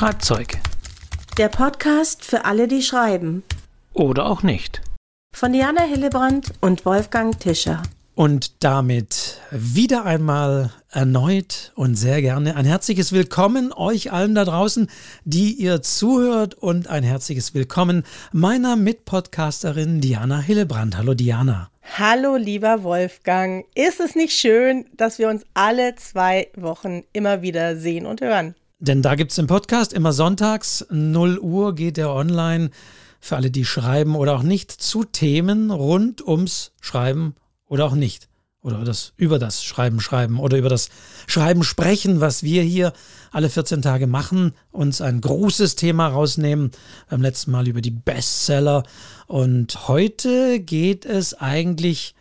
Schreibzeug. Der Podcast für alle, die schreiben. Oder auch nicht. Von Diana Hillebrand und Wolfgang Tischer. Und damit wieder einmal erneut und sehr gerne ein herzliches Willkommen euch allen da draußen, die ihr zuhört und ein herzliches Willkommen meiner Mitpodcasterin Diana Hillebrand. Hallo Diana. Hallo lieber Wolfgang. Ist es nicht schön, dass wir uns alle zwei Wochen immer wieder sehen und hören? Denn da gibt es den Podcast immer sonntags, 0 Uhr geht er online für alle, die schreiben oder auch nicht, zu Themen rund ums Schreiben oder auch nicht. Oder das, über das Schreiben schreiben oder über das Schreiben sprechen, was wir hier alle 14 Tage machen, uns ein großes Thema rausnehmen. Beim letzten Mal über die Bestseller. Und heute geht es eigentlich,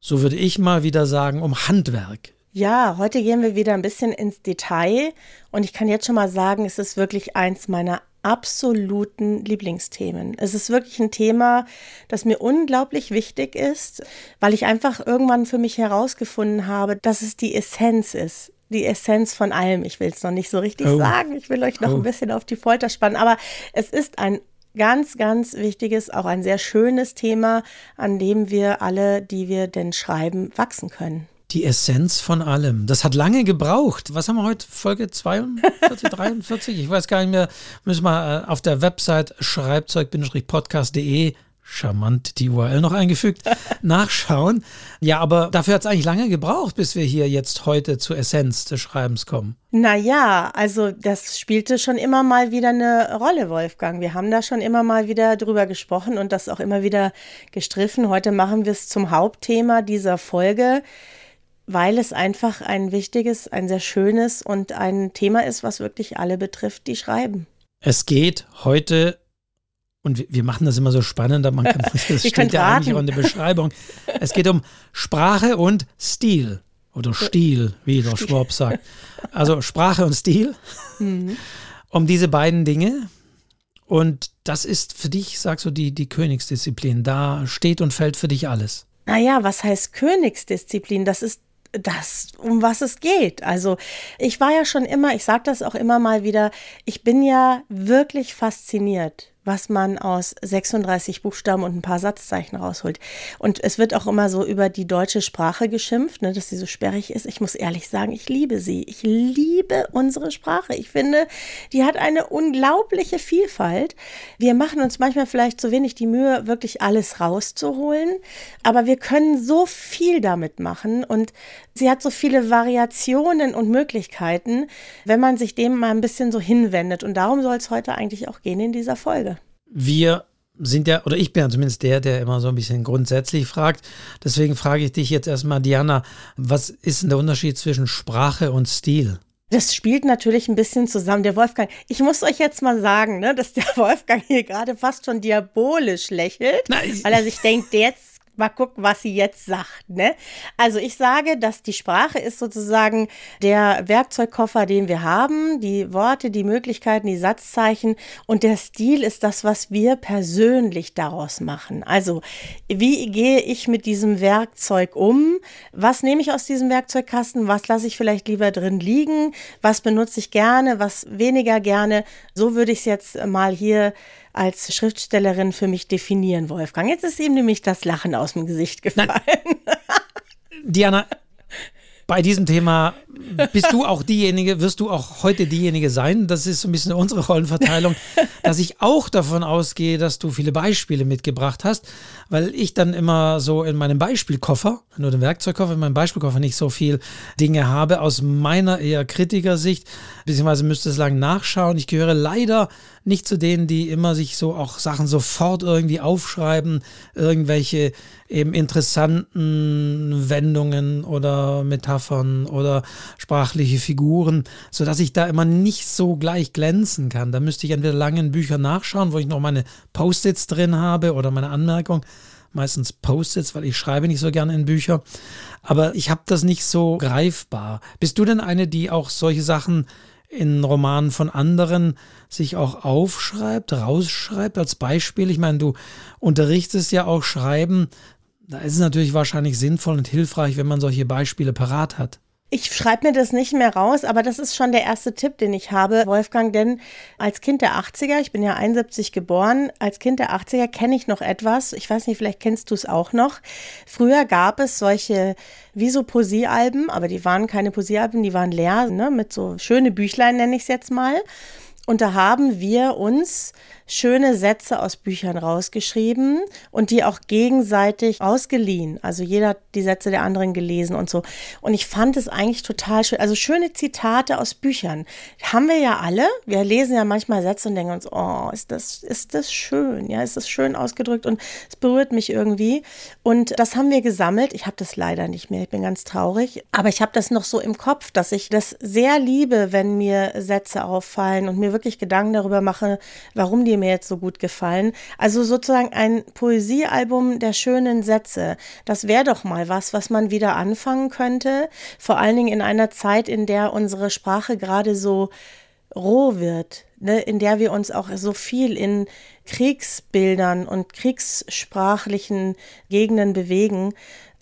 so würde ich mal wieder sagen, um Handwerk. Ja, heute gehen wir wieder ein bisschen ins Detail und ich kann jetzt schon mal sagen, es ist wirklich eins meiner absoluten Lieblingsthemen. Es ist wirklich ein Thema, das mir unglaublich wichtig ist, weil ich einfach irgendwann für mich herausgefunden habe, dass es die Essenz ist. Die Essenz von allem. Ich will es noch nicht so richtig oh. sagen. Ich will euch noch oh. ein bisschen auf die Folter spannen. Aber es ist ein ganz, ganz wichtiges, auch ein sehr schönes Thema, an dem wir alle, die wir denn schreiben, wachsen können. Die Essenz von allem. Das hat lange gebraucht. Was haben wir heute? Folge 42, 43? Ich weiß gar nicht mehr. Müssen wir äh, auf der Website schreibzeug-podcast.de charmant die URL noch eingefügt, nachschauen. Ja, aber dafür hat es eigentlich lange gebraucht, bis wir hier jetzt heute zur Essenz des Schreibens kommen. Naja, also das spielte schon immer mal wieder eine Rolle, Wolfgang. Wir haben da schon immer mal wieder drüber gesprochen und das auch immer wieder gestriffen. Heute machen wir es zum Hauptthema dieser Folge weil es einfach ein wichtiges, ein sehr schönes und ein Thema ist, was wirklich alle betrifft, die schreiben. Es geht heute, und wir machen das immer so spannend, man kann, das steht ja eigentlich auch in der Beschreibung. Es geht um Sprache und Stil. Oder Stil, wie der Schwab sagt. Also Sprache und Stil. Mhm. Um diese beiden Dinge. Und das ist für dich, sagst du, die, die Königsdisziplin. Da steht und fällt für dich alles. Naja, was heißt Königsdisziplin? Das ist das, um was es geht. Also ich war ja schon immer, ich sage das auch immer mal wieder, ich bin ja wirklich fasziniert was man aus 36 Buchstaben und ein paar Satzzeichen rausholt. Und es wird auch immer so über die deutsche Sprache geschimpft, ne, dass sie so sperrig ist. Ich muss ehrlich sagen, ich liebe sie. Ich liebe unsere Sprache. Ich finde, die hat eine unglaubliche Vielfalt. Wir machen uns manchmal vielleicht zu wenig die Mühe, wirklich alles rauszuholen, aber wir können so viel damit machen und sie hat so viele Variationen und Möglichkeiten, wenn man sich dem mal ein bisschen so hinwendet. Und darum soll es heute eigentlich auch gehen in dieser Folge wir sind ja, oder ich bin ja zumindest der, der immer so ein bisschen grundsätzlich fragt. Deswegen frage ich dich jetzt erstmal, Diana, was ist denn der Unterschied zwischen Sprache und Stil? Das spielt natürlich ein bisschen zusammen. Der Wolfgang, ich muss euch jetzt mal sagen, ne, dass der Wolfgang hier gerade fast schon diabolisch lächelt, Nein. weil er sich denkt, jetzt mal gucken, was sie jetzt sagt. Ne? Also ich sage, dass die Sprache ist sozusagen der Werkzeugkoffer, den wir haben, die Worte, die Möglichkeiten, die Satzzeichen und der Stil ist das, was wir persönlich daraus machen. Also wie gehe ich mit diesem Werkzeug um? Was nehme ich aus diesem Werkzeugkasten? Was lasse ich vielleicht lieber drin liegen? Was benutze ich gerne? Was weniger gerne? So würde ich es jetzt mal hier als Schriftstellerin für mich definieren, Wolfgang. Jetzt ist ihm nämlich das Lachen aus dem Gesicht gefallen. Diana, bei diesem Thema bist du auch diejenige, wirst du auch heute diejenige sein, das ist so ein bisschen unsere Rollenverteilung, dass ich auch davon ausgehe, dass du viele Beispiele mitgebracht hast, weil ich dann immer so in meinem Beispielkoffer, nur den Werkzeugkoffer, in meinem Beispielkoffer nicht so viel Dinge habe, aus meiner eher Kritikersicht, beziehungsweise müsste es lang nachschauen. Ich gehöre leider nicht zu denen, die immer sich so auch Sachen sofort irgendwie aufschreiben, irgendwelche eben interessanten Wendungen oder Metaphern oder sprachliche Figuren, sodass ich da immer nicht so gleich glänzen kann. Da müsste ich entweder lange in Büchern nachschauen, wo ich noch meine Post-its drin habe oder meine Anmerkung. Meistens Post-its, weil ich schreibe nicht so gerne in Bücher. Aber ich habe das nicht so greifbar. Bist du denn eine, die auch solche Sachen in Romanen von anderen sich auch aufschreibt, rausschreibt als Beispiel? Ich meine, du unterrichtest ja auch Schreiben. Da ist es natürlich wahrscheinlich sinnvoll und hilfreich, wenn man solche Beispiele parat hat. Ich schreibe mir das nicht mehr raus, aber das ist schon der erste Tipp, den ich habe, Wolfgang, denn als Kind der 80er, ich bin ja 71 geboren, als Kind der 80er kenne ich noch etwas, ich weiß nicht, vielleicht kennst du es auch noch. Früher gab es solche wie so Poesiealben, aber die waren keine Poesiealben, die waren leer, ne, mit so schöne Büchlein nenne ich es jetzt mal. Und da haben wir uns schöne Sätze aus Büchern rausgeschrieben und die auch gegenseitig ausgeliehen. Also jeder hat die Sätze der anderen gelesen und so. Und ich fand es eigentlich total schön. Also schöne Zitate aus Büchern. Haben wir ja alle. Wir lesen ja manchmal Sätze und denken uns, oh, ist das, ist das schön. Ja, ist das schön ausgedrückt und es berührt mich irgendwie. Und das haben wir gesammelt. Ich habe das leider nicht mehr. Ich bin ganz traurig. Aber ich habe das noch so im Kopf, dass ich das sehr liebe, wenn mir Sätze auffallen und mir wirklich Gedanken darüber mache, warum die mir jetzt so gut gefallen. Also sozusagen ein Poesiealbum der schönen Sätze. Das wäre doch mal was, was man wieder anfangen könnte. Vor allen Dingen in einer Zeit, in der unsere Sprache gerade so roh wird, ne, in der wir uns auch so viel in Kriegsbildern und kriegssprachlichen Gegenden bewegen,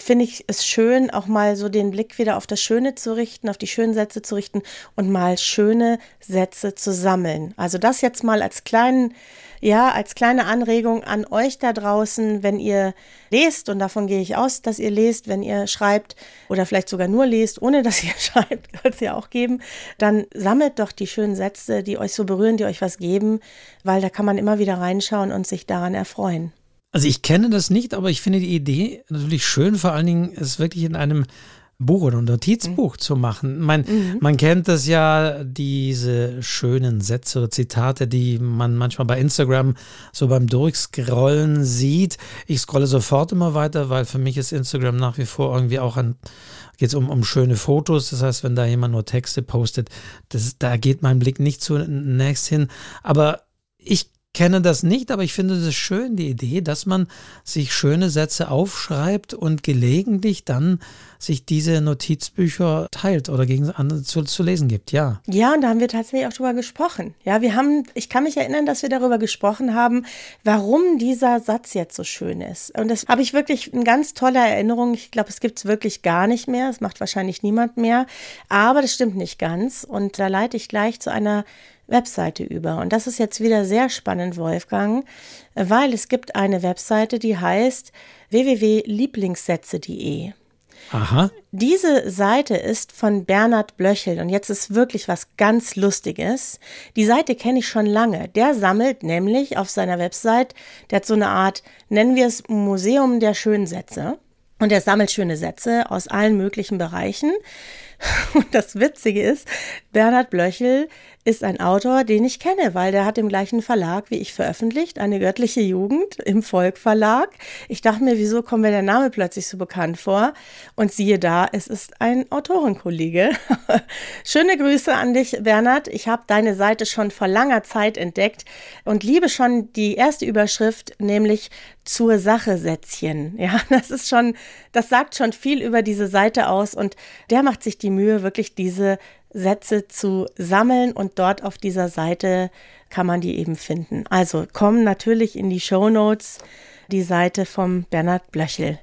finde ich es schön, auch mal so den Blick wieder auf das Schöne zu richten, auf die schönen Sätze zu richten und mal schöne Sätze zu sammeln. Also das jetzt mal als kleinen ja, als kleine Anregung an euch da draußen, wenn ihr lest, und davon gehe ich aus, dass ihr lest, wenn ihr schreibt oder vielleicht sogar nur lest, ohne dass ihr schreibt, kann es ja auch geben, dann sammelt doch die schönen Sätze, die euch so berühren, die euch was geben, weil da kann man immer wieder reinschauen und sich daran erfreuen. Also ich kenne das nicht, aber ich finde die Idee natürlich schön, vor allen Dingen es wirklich in einem Buch oder Notizbuch mhm. zu machen. Man, mhm. man kennt das ja, diese schönen Sätze oder Zitate, die man manchmal bei Instagram so beim Durchscrollen sieht. Ich scrolle sofort immer weiter, weil für mich ist Instagram nach wie vor irgendwie auch ein, geht es um, um schöne Fotos. Das heißt, wenn da jemand nur Texte postet, das, da geht mein Blick nicht zunächst hin. Aber ich kenne das nicht, aber ich finde es schön, die Idee, dass man sich schöne Sätze aufschreibt und gelegentlich dann sich diese Notizbücher teilt oder gegen andere zu, zu lesen gibt, ja. Ja, und da haben wir tatsächlich auch drüber gesprochen. Ja, wir haben, ich kann mich erinnern, dass wir darüber gesprochen haben, warum dieser Satz jetzt so schön ist. Und das habe ich wirklich eine ganz tolle Erinnerung. Ich glaube, es gibt es wirklich gar nicht mehr. Das macht wahrscheinlich niemand mehr. Aber das stimmt nicht ganz. Und da leite ich gleich zu einer Webseite über. Und das ist jetzt wieder sehr spannend, Wolfgang, weil es gibt eine Webseite, die heißt www.lieblingssätze.de. Aha. Diese Seite ist von Bernhard Blöchel und jetzt ist wirklich was ganz Lustiges. Die Seite kenne ich schon lange. Der sammelt nämlich auf seiner Website, der hat so eine Art, nennen wir es Museum der Schönsätze. Und er sammelt schöne Sätze aus allen möglichen Bereichen. Und das Witzige ist, Bernhard Blöchel ist ein Autor, den ich kenne, weil der hat im gleichen Verlag wie ich veröffentlicht, eine göttliche Jugend im Volk Verlag. Ich dachte mir, wieso kommt mir der Name plötzlich so bekannt vor? Und siehe da, es ist ein Autorenkollege. Schöne Grüße an dich, Bernhard. Ich habe deine Seite schon vor langer Zeit entdeckt und liebe schon die erste Überschrift, nämlich zur Sache Sätzchen. Ja, das ist schon, das sagt schon viel über diese Seite aus und der macht sich die Mühe, wirklich diese Sätze zu sammeln und dort auf dieser Seite kann man die eben finden. Also kommen natürlich in die Show Notes die Seite vom Bernhard Blöchel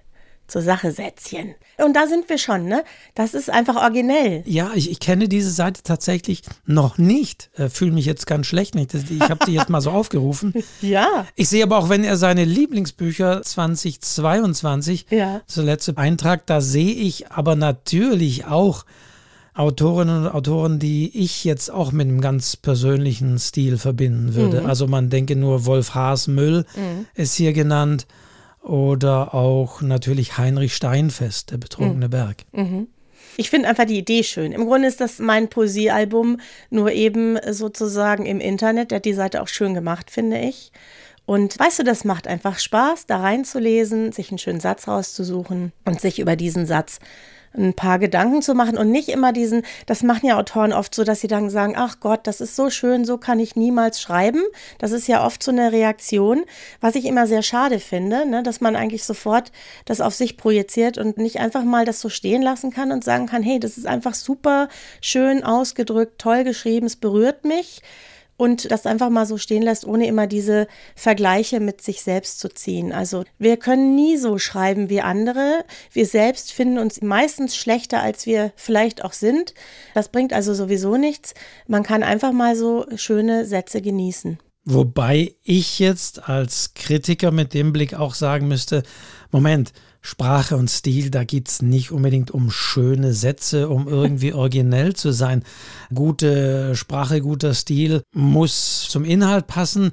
zur Sache Sätzchen. Und da sind wir schon, ne? Das ist einfach originell. Ja, ich, ich kenne diese Seite tatsächlich noch nicht. Äh, Fühle mich jetzt ganz schlecht nicht. Ich habe sie jetzt mal so aufgerufen. ja. Ich sehe aber auch, wenn er seine Lieblingsbücher 2022 ja. zuletzt Eintrag, da sehe ich aber natürlich auch Autorinnen und Autoren, die ich jetzt auch mit einem ganz persönlichen Stil verbinden würde. Mhm. Also man denke nur Wolf Haas Müll mhm. ist hier genannt oder auch natürlich Heinrich Steinfest, der betrunkene mhm. Berg. Mhm. Ich finde einfach die Idee schön. Im Grunde ist das mein Poesiealbum, nur eben sozusagen im Internet. Der hat die Seite auch schön gemacht, finde ich. Und weißt du, das macht einfach Spaß, da reinzulesen, sich einen schönen Satz rauszusuchen und sich über diesen Satz ein paar Gedanken zu machen und nicht immer diesen, das machen ja Autoren oft so, dass sie dann sagen, ach Gott, das ist so schön, so kann ich niemals schreiben. Das ist ja oft so eine Reaktion, was ich immer sehr schade finde, ne, dass man eigentlich sofort das auf sich projiziert und nicht einfach mal das so stehen lassen kann und sagen kann, hey, das ist einfach super schön ausgedrückt, toll geschrieben, es berührt mich. Und das einfach mal so stehen lässt, ohne immer diese Vergleiche mit sich selbst zu ziehen. Also wir können nie so schreiben wie andere. Wir selbst finden uns meistens schlechter, als wir vielleicht auch sind. Das bringt also sowieso nichts. Man kann einfach mal so schöne Sätze genießen. Wobei ich jetzt als Kritiker mit dem Blick auch sagen müsste, Moment, Sprache und Stil, da geht es nicht unbedingt um schöne Sätze, um irgendwie originell zu sein. Gute Sprache, guter Stil muss zum Inhalt passen.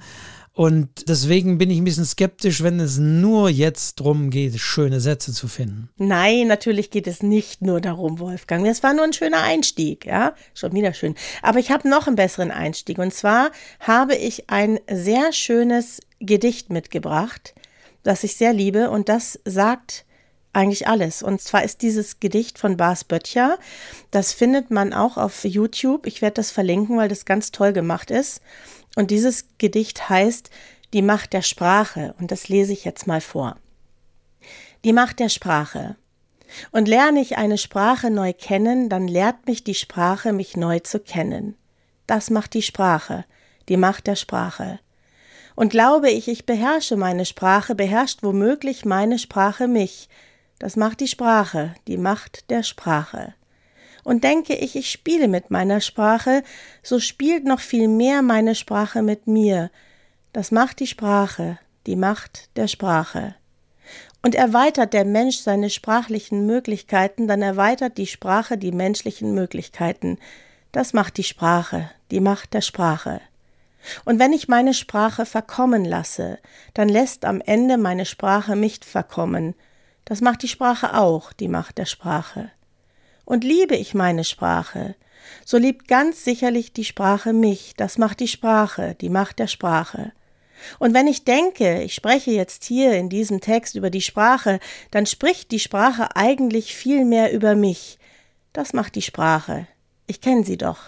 Und deswegen bin ich ein bisschen skeptisch, wenn es nur jetzt darum geht, schöne Sätze zu finden. Nein, natürlich geht es nicht nur darum, Wolfgang. Das war nur ein schöner Einstieg, ja, schon wieder schön. Aber ich habe noch einen besseren Einstieg. Und zwar habe ich ein sehr schönes Gedicht mitgebracht das ich sehr liebe und das sagt eigentlich alles. Und zwar ist dieses Gedicht von Bas Böttcher. Das findet man auch auf YouTube. Ich werde das verlinken, weil das ganz toll gemacht ist. Und dieses Gedicht heißt Die Macht der Sprache. Und das lese ich jetzt mal vor. Die Macht der Sprache. Und lerne ich eine Sprache neu kennen, dann lehrt mich die Sprache, mich neu zu kennen. Das macht die Sprache, die Macht der Sprache. Und glaube ich, ich beherrsche meine Sprache, beherrscht womöglich meine Sprache mich. Das macht die Sprache, die Macht der Sprache. Und denke ich, ich spiele mit meiner Sprache, so spielt noch viel mehr meine Sprache mit mir. Das macht die Sprache, die Macht der Sprache. Und erweitert der Mensch seine sprachlichen Möglichkeiten, dann erweitert die Sprache die menschlichen Möglichkeiten. Das macht die Sprache, die Macht der Sprache. Und wenn ich meine Sprache verkommen lasse, dann lässt am Ende meine Sprache mich verkommen. Das macht die Sprache auch, die Macht der Sprache. Und liebe ich meine Sprache, so liebt ganz sicherlich die Sprache mich, das macht die Sprache, die Macht der Sprache. Und wenn ich denke, ich spreche jetzt hier in diesem Text über die Sprache, dann spricht die Sprache eigentlich viel mehr über mich. Das macht die Sprache. Ich kenne sie doch.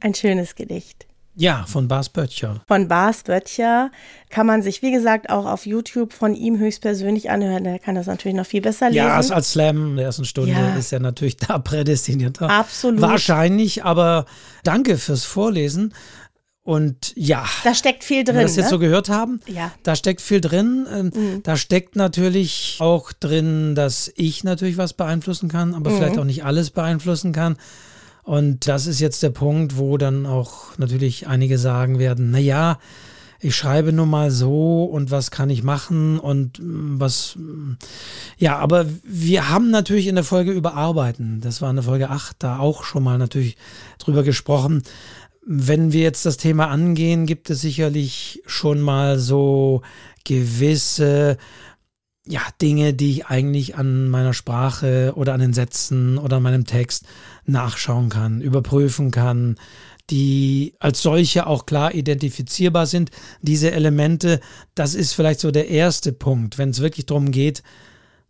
Ein schönes Gedicht. Ja, von Bas Böttcher. Von Bas Böttcher kann man sich, wie gesagt, auch auf YouTube von ihm höchstpersönlich anhören. Der kann das natürlich noch viel besser lesen. Ja, als Slam in der ersten Stunde ja. ist er natürlich da prädestiniert. Absolut. Wahrscheinlich, aber danke fürs Vorlesen. Und ja. Da steckt viel drin. Wenn wir das jetzt ne? so gehört haben, ja. da steckt viel drin. Ähm, mhm. Da steckt natürlich auch drin, dass ich natürlich was beeinflussen kann, aber mhm. vielleicht auch nicht alles beeinflussen kann. Und das ist jetzt der Punkt, wo dann auch natürlich einige sagen werden, na ja, ich schreibe nur mal so und was kann ich machen und mm, was, mm, ja, aber wir haben natürlich in der Folge über Arbeiten, das war in der Folge 8, da auch schon mal natürlich drüber gesprochen. Wenn wir jetzt das Thema angehen, gibt es sicherlich schon mal so gewisse ja, Dinge, die ich eigentlich an meiner Sprache oder an den Sätzen oder an meinem Text nachschauen kann, überprüfen kann, die als solche auch klar identifizierbar sind. Diese Elemente, das ist vielleicht so der erste Punkt, wenn es wirklich darum geht,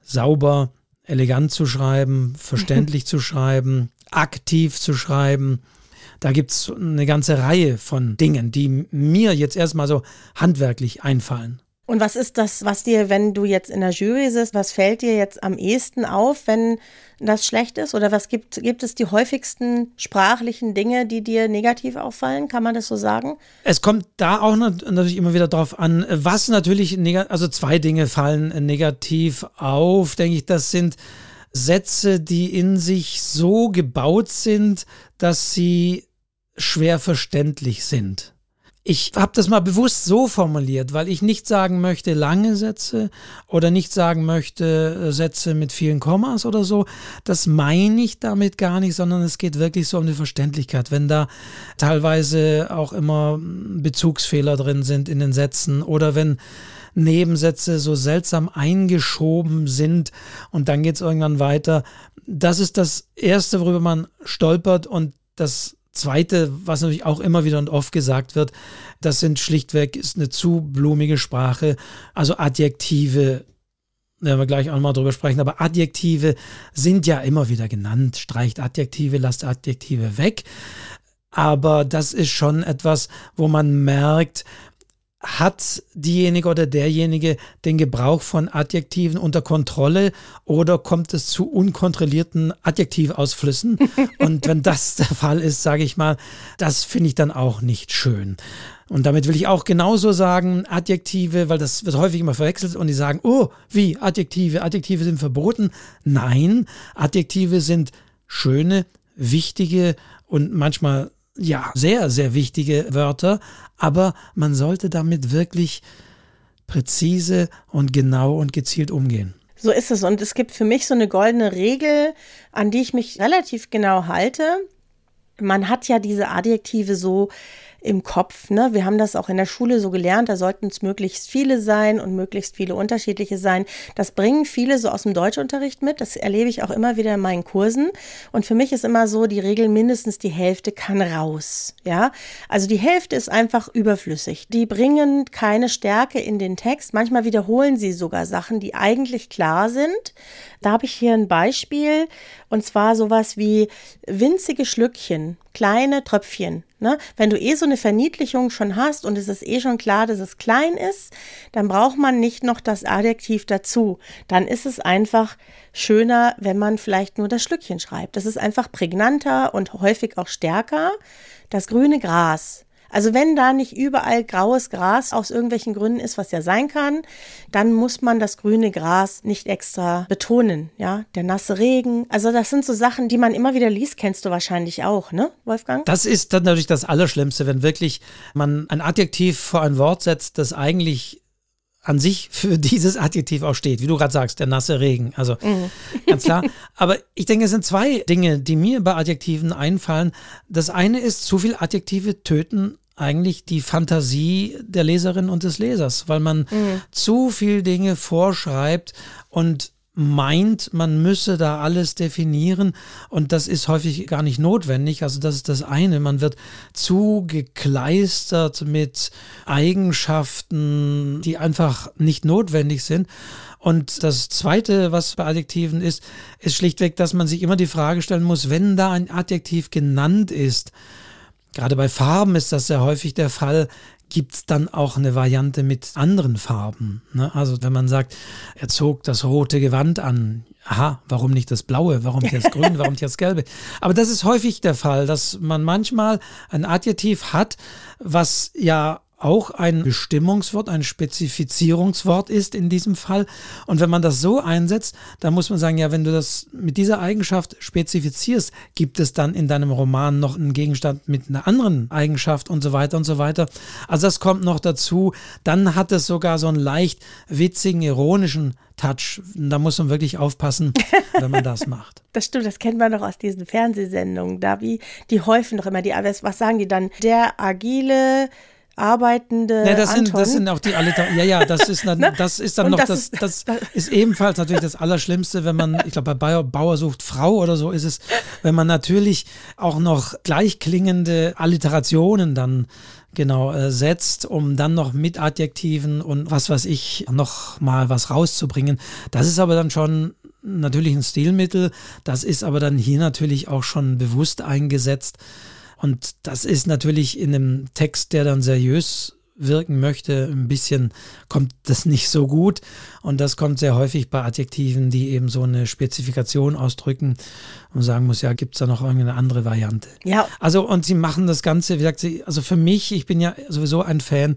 sauber, elegant zu schreiben, verständlich zu schreiben, aktiv zu schreiben. Da gibt es eine ganze Reihe von Dingen, die mir jetzt erstmal so handwerklich einfallen. Und was ist das, was dir, wenn du jetzt in der Jury sitzt, was fällt dir jetzt am ehesten auf, wenn das schlecht ist? Oder was gibt, gibt es die häufigsten sprachlichen Dinge, die dir negativ auffallen? Kann man das so sagen? Es kommt da auch natürlich immer wieder drauf an, was natürlich, also zwei Dinge fallen negativ auf, denke ich, das sind Sätze, die in sich so gebaut sind, dass sie schwer verständlich sind. Ich habe das mal bewusst so formuliert, weil ich nicht sagen möchte lange Sätze oder nicht sagen möchte äh, Sätze mit vielen Kommas oder so. Das meine ich damit gar nicht, sondern es geht wirklich so um die Verständlichkeit. Wenn da teilweise auch immer Bezugsfehler drin sind in den Sätzen oder wenn Nebensätze so seltsam eingeschoben sind und dann geht es irgendwann weiter. Das ist das Erste, worüber man stolpert und das Zweite, was natürlich auch immer wieder und oft gesagt wird, das sind schlichtweg, ist eine zu blumige Sprache, also Adjektive, werden wir gleich auch mal drüber sprechen, aber Adjektive sind ja immer wieder genannt. Streicht Adjektive, lasst Adjektive weg. Aber das ist schon etwas, wo man merkt, hat diejenige oder derjenige den Gebrauch von Adjektiven unter Kontrolle oder kommt es zu unkontrollierten Adjektivausflüssen? Und wenn das der Fall ist, sage ich mal, das finde ich dann auch nicht schön. Und damit will ich auch genauso sagen, Adjektive, weil das wird häufig immer verwechselt und die sagen, oh, wie Adjektive, Adjektive sind verboten. Nein, Adjektive sind schöne, wichtige und manchmal ja, sehr, sehr wichtige Wörter, aber man sollte damit wirklich präzise und genau und gezielt umgehen. So ist es. Und es gibt für mich so eine goldene Regel, an die ich mich relativ genau halte. Man hat ja diese Adjektive so im Kopf. Ne? Wir haben das auch in der Schule so gelernt, da sollten es möglichst viele sein und möglichst viele unterschiedliche sein. Das bringen viele so aus dem Deutschunterricht mit. Das erlebe ich auch immer wieder in meinen Kursen. Und für mich ist immer so die Regel, mindestens die Hälfte kann raus. Ja, also die Hälfte ist einfach überflüssig. Die bringen keine Stärke in den Text. Manchmal wiederholen sie sogar Sachen, die eigentlich klar sind. Da habe ich hier ein Beispiel und zwar sowas wie winzige Schlückchen, kleine Tröpfchen. Ne? Wenn du eh so eine Verniedlichung schon hast und es ist eh schon klar, dass es klein ist, dann braucht man nicht noch das Adjektiv dazu. Dann ist es einfach schöner, wenn man vielleicht nur das Schlückchen schreibt. Das ist einfach prägnanter und häufig auch stärker. Das grüne Gras also wenn da nicht überall graues Gras aus irgendwelchen Gründen ist, was ja sein kann, dann muss man das grüne Gras nicht extra betonen, ja, der nasse Regen. Also das sind so Sachen, die man immer wieder liest, kennst du wahrscheinlich auch, ne, Wolfgang? Das ist dann natürlich das Allerschlimmste, wenn wirklich man ein Adjektiv vor ein Wort setzt, das eigentlich an sich für dieses Adjektiv auch steht, wie du gerade sagst, der nasse Regen. Also mhm. ganz klar. Aber ich denke, es sind zwei Dinge, die mir bei Adjektiven einfallen. Das eine ist, zu viel Adjektive töten eigentlich die Fantasie der Leserin und des Lesers, weil man mhm. zu viel Dinge vorschreibt und meint, man müsse da alles definieren und das ist häufig gar nicht notwendig. Also das ist das eine. Man wird zu gekleistert mit Eigenschaften, die einfach nicht notwendig sind. Und das Zweite, was bei Adjektiven ist, ist schlichtweg, dass man sich immer die Frage stellen muss, wenn da ein Adjektiv genannt ist, Gerade bei Farben ist das sehr häufig der Fall. Gibt es dann auch eine Variante mit anderen Farben? Ne? Also wenn man sagt, er zog das rote Gewand an, aha, warum nicht das blaue, warum nicht das grüne, warum nicht das gelbe? Aber das ist häufig der Fall, dass man manchmal ein Adjektiv hat, was ja auch ein Bestimmungswort, ein Spezifizierungswort ist in diesem Fall. Und wenn man das so einsetzt, dann muss man sagen, ja, wenn du das mit dieser Eigenschaft spezifizierst, gibt es dann in deinem Roman noch einen Gegenstand mit einer anderen Eigenschaft und so weiter und so weiter. Also das kommt noch dazu. Dann hat es sogar so einen leicht witzigen, ironischen Touch. Da muss man wirklich aufpassen, wenn man das macht. Das stimmt, das kennt man doch aus diesen Fernsehsendungen, Davi. Die häufen doch immer die, was sagen die dann? Der agile arbeitende ja, das sind, das sind auch die Alliter ja ja das ist dann, das ist dann noch das, ist, das, das ist ebenfalls natürlich das Allerschlimmste wenn man ich glaube bei Bauer, Bauer sucht Frau oder so ist es wenn man natürlich auch noch gleichklingende Alliterationen dann genau äh, setzt, um dann noch mit Adjektiven und was weiß ich noch mal was rauszubringen. Das ist aber dann schon natürlich ein Stilmittel. Das ist aber dann hier natürlich auch schon bewusst eingesetzt. Und das ist natürlich in einem Text, der dann seriös wirken möchte, ein bisschen kommt das nicht so gut. Und das kommt sehr häufig bei Adjektiven, die eben so eine Spezifikation ausdrücken und sagen muss, ja, gibt es da noch irgendeine andere Variante? Ja. Also, und sie machen das Ganze, wie gesagt sie, also für mich, ich bin ja sowieso ein Fan,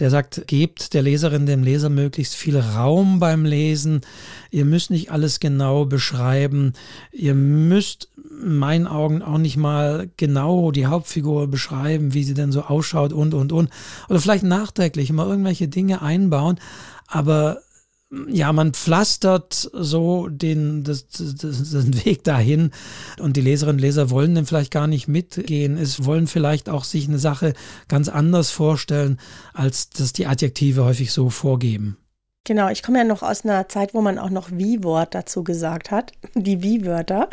der sagt, gebt der Leserin, dem Leser möglichst viel Raum beim Lesen. Ihr müsst nicht alles genau beschreiben. Ihr müsst in meinen Augen auch nicht mal genau die Hauptfigur beschreiben, wie sie denn so ausschaut und, und, und. Oder vielleicht nachträglich mal irgendwelche Dinge einbauen. Aber ja, man pflastert so den, das, das, den Weg dahin und die Leserinnen und Leser wollen dann vielleicht gar nicht mitgehen. Es wollen vielleicht auch sich eine Sache ganz anders vorstellen, als das die Adjektive häufig so vorgeben. Genau, ich komme ja noch aus einer Zeit, wo man auch noch Wie-Wort dazu gesagt hat, die Wie-Wörter.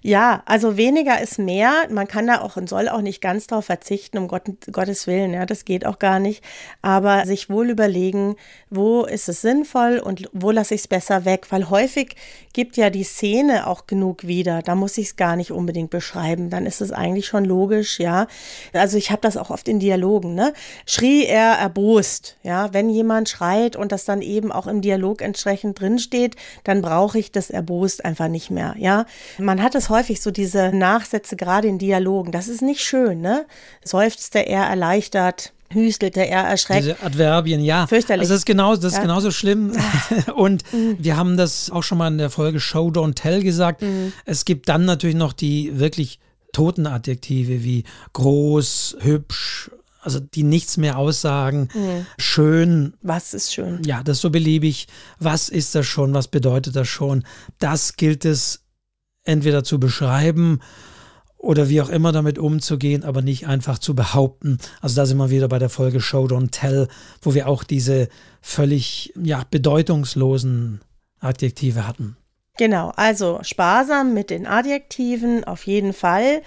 Ja, also weniger ist mehr. Man kann da auch und soll auch nicht ganz darauf verzichten, um Gott, Gottes Willen, ja, das geht auch gar nicht. Aber sich wohl überlegen, wo ist es sinnvoll und wo lasse ich es besser weg, weil häufig gibt ja die Szene auch genug wieder. Da muss ich es gar nicht unbedingt beschreiben. Dann ist es eigentlich schon logisch, ja. Also ich habe das auch oft in Dialogen, ne? Schrie er erbost, ja, wenn jemand schreit und das dann eben eben auch im Dialog entsprechend drinsteht, dann brauche ich das erbost einfach nicht mehr. Ja, man hat es häufig so diese Nachsätze gerade in Dialogen. Das ist nicht schön, ne? Seufzte er erleichtert, hüstelte er erschreckt. Diese Adverbien, ja. Fürchterlich. Also das ist, genau, das ist ja. genauso schlimm. Und mhm. wir haben das auch schon mal in der Folge Show Don't Tell gesagt. Mhm. Es gibt dann natürlich noch die wirklich toten Adjektive wie groß, hübsch, also die nichts mehr aussagen. Mhm. Schön. Was ist schön? Ja, das ist so beliebig. Was ist das schon? Was bedeutet das schon? Das gilt es entweder zu beschreiben oder wie auch immer damit umzugehen, aber nicht einfach zu behaupten. Also da sind wir wieder bei der Folge Show Don't Tell, wo wir auch diese völlig ja, bedeutungslosen Adjektive hatten. Genau, also sparsam mit den Adjektiven auf jeden Fall.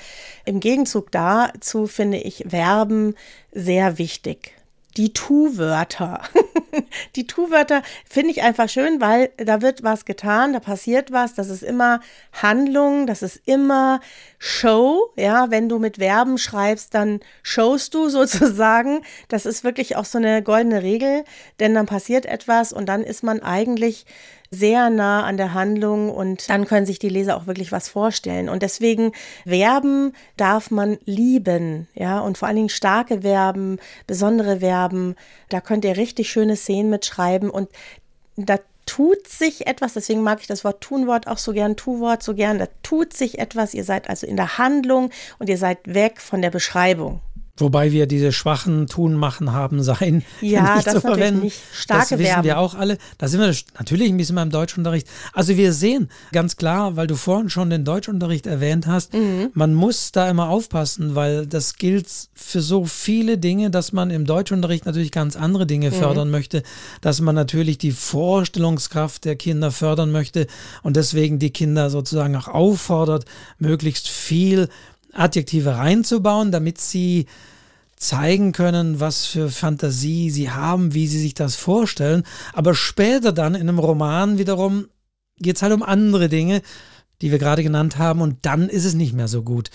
Im Gegenzug dazu finde ich Verben sehr wichtig. Die Tu-Wörter. die Tu-Wörter finde ich einfach schön, weil da wird was getan, da passiert was, das ist immer Handlung, das ist immer Show. Ja, wenn du mit Verben schreibst, dann showst du sozusagen. Das ist wirklich auch so eine goldene Regel, denn dann passiert etwas und dann ist man eigentlich sehr nah an der Handlung und dann können sich die Leser auch wirklich was vorstellen. Und deswegen Verben darf man lieben, ja, und vor allen Dingen starke Verben, besondere Verben. Da könnt ihr richtig schöne Szenen mitschreiben und da tut sich etwas, deswegen mag ich das Wort Tunwort auch so gern, Tu-Wort so gern, da tut sich etwas, ihr seid also in der Handlung und ihr seid weg von der Beschreibung. Wobei wir diese schwachen Tun, Machen, Haben, Sein ja, nicht das zu verwenden. Nicht starke das wissen Verben. wir auch alle. Da sind wir natürlich ein bisschen beim Deutschunterricht. Also wir sehen ganz klar, weil du vorhin schon den Deutschunterricht erwähnt hast, mhm. man muss da immer aufpassen, weil das gilt für so viele Dinge, dass man im Deutschunterricht natürlich ganz andere Dinge mhm. fördern möchte, dass man natürlich die Vorstellungskraft der Kinder fördern möchte und deswegen die Kinder sozusagen auch auffordert, möglichst viel Adjektive reinzubauen, damit sie zeigen können, was für Fantasie sie haben, wie sie sich das vorstellen. Aber später dann in einem Roman wiederum geht es halt um andere Dinge, die wir gerade genannt haben, und dann ist es nicht mehr so gut.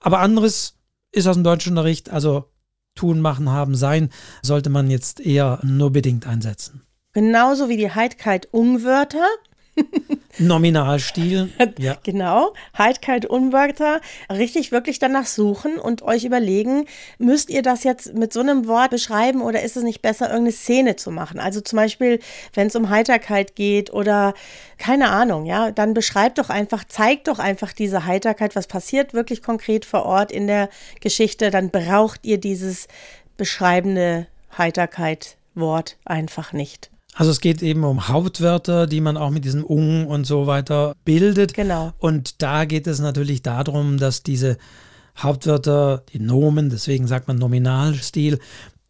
Aber anderes ist aus dem Deutschunterricht, also tun, machen, haben, sein, sollte man jetzt eher nur bedingt einsetzen. Genauso wie die Heidkeit Ungwörter Nominalstil. Ja. Genau. Heidkeit Unwörter. Richtig wirklich danach suchen und euch überlegen, müsst ihr das jetzt mit so einem Wort beschreiben oder ist es nicht besser, irgendeine Szene zu machen? Also zum Beispiel, wenn es um Heiterkeit geht oder keine Ahnung, ja, dann beschreibt doch einfach, zeigt doch einfach diese Heiterkeit, was passiert wirklich konkret vor Ort in der Geschichte. Dann braucht ihr dieses beschreibende Heiterkeit Wort einfach nicht. Also es geht eben um Hauptwörter, die man auch mit diesem ung und so weiter bildet. Genau. Und da geht es natürlich darum, dass diese Hauptwörter, die Nomen, deswegen sagt man Nominalstil,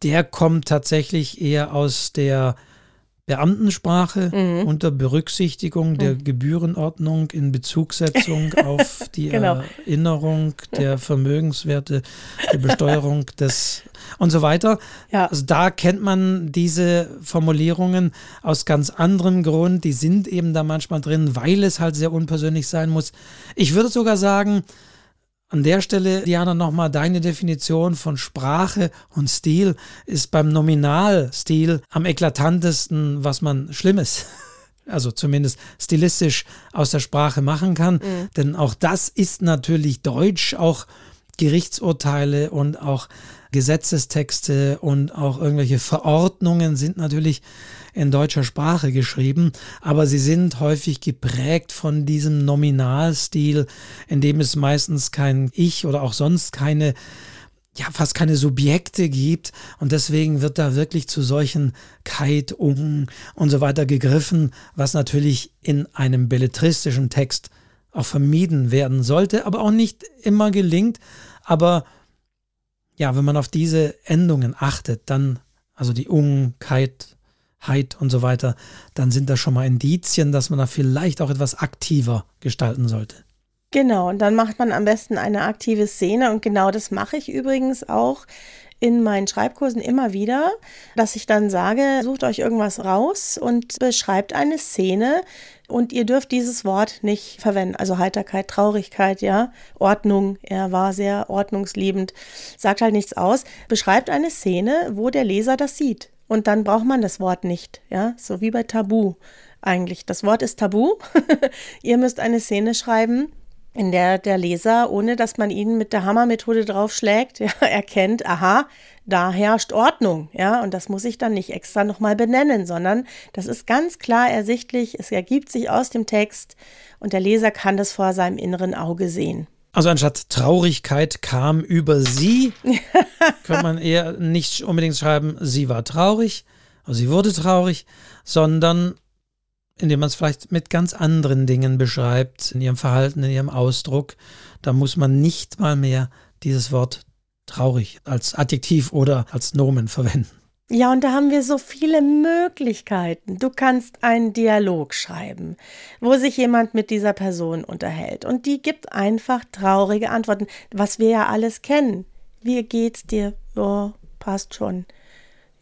der kommt tatsächlich eher aus der Beamtensprache mhm. unter Berücksichtigung der mhm. Gebührenordnung in Bezugssetzung auf die genau. Erinnerung der Vermögenswerte, der Besteuerung des und so weiter. Ja. Also da kennt man diese Formulierungen aus ganz anderem Grund. Die sind eben da manchmal drin, weil es halt sehr unpersönlich sein muss. Ich würde sogar sagen, an der Stelle, Diana, nochmal deine Definition von Sprache und Stil ist beim Nominalstil am eklatantesten, was man Schlimmes, also zumindest stilistisch aus der Sprache machen kann. Mhm. Denn auch das ist natürlich Deutsch, auch Gerichtsurteile und auch Gesetzestexte und auch irgendwelche Verordnungen sind natürlich in deutscher Sprache geschrieben, aber sie sind häufig geprägt von diesem Nominalstil, in dem es meistens kein Ich oder auch sonst keine ja, fast keine Subjekte gibt und deswegen wird da wirklich zu solchen Kite, Ung und so weiter gegriffen, was natürlich in einem belletristischen Text auch vermieden werden sollte, aber auch nicht immer gelingt. Aber ja, wenn man auf diese Endungen achtet, dann, also die Ung, Kite, Heit und so weiter, dann sind das schon mal Indizien, dass man da vielleicht auch etwas aktiver gestalten sollte. Genau, und dann macht man am besten eine aktive Szene und genau das mache ich übrigens auch in meinen Schreibkursen immer wieder, dass ich dann sage, sucht euch irgendwas raus und beschreibt eine Szene und ihr dürft dieses Wort nicht verwenden. Also Heiterkeit, Traurigkeit, ja, Ordnung. Er war sehr ordnungsliebend, sagt halt nichts aus. Beschreibt eine Szene, wo der Leser das sieht. Und dann braucht man das Wort nicht, ja, so wie bei Tabu eigentlich. Das Wort ist Tabu. ihr müsst eine Szene schreiben, in der der Leser, ohne dass man ihn mit der Hammermethode draufschlägt, ja, erkennt, aha, da herrscht Ordnung, ja, und das muss ich dann nicht extra nochmal benennen, sondern das ist ganz klar ersichtlich, es ergibt sich aus dem Text und der Leser kann das vor seinem inneren Auge sehen. Also anstatt Traurigkeit kam über sie, könnte man eher nicht unbedingt schreiben, sie war traurig, also sie wurde traurig, sondern indem man es vielleicht mit ganz anderen Dingen beschreibt, in ihrem Verhalten, in ihrem Ausdruck. Da muss man nicht mal mehr dieses Wort traurig als Adjektiv oder als Nomen verwenden. Ja, und da haben wir so viele Möglichkeiten. Du kannst einen Dialog schreiben, wo sich jemand mit dieser Person unterhält und die gibt einfach traurige Antworten, was wir ja alles kennen. Wie geht's dir? Ja, passt schon.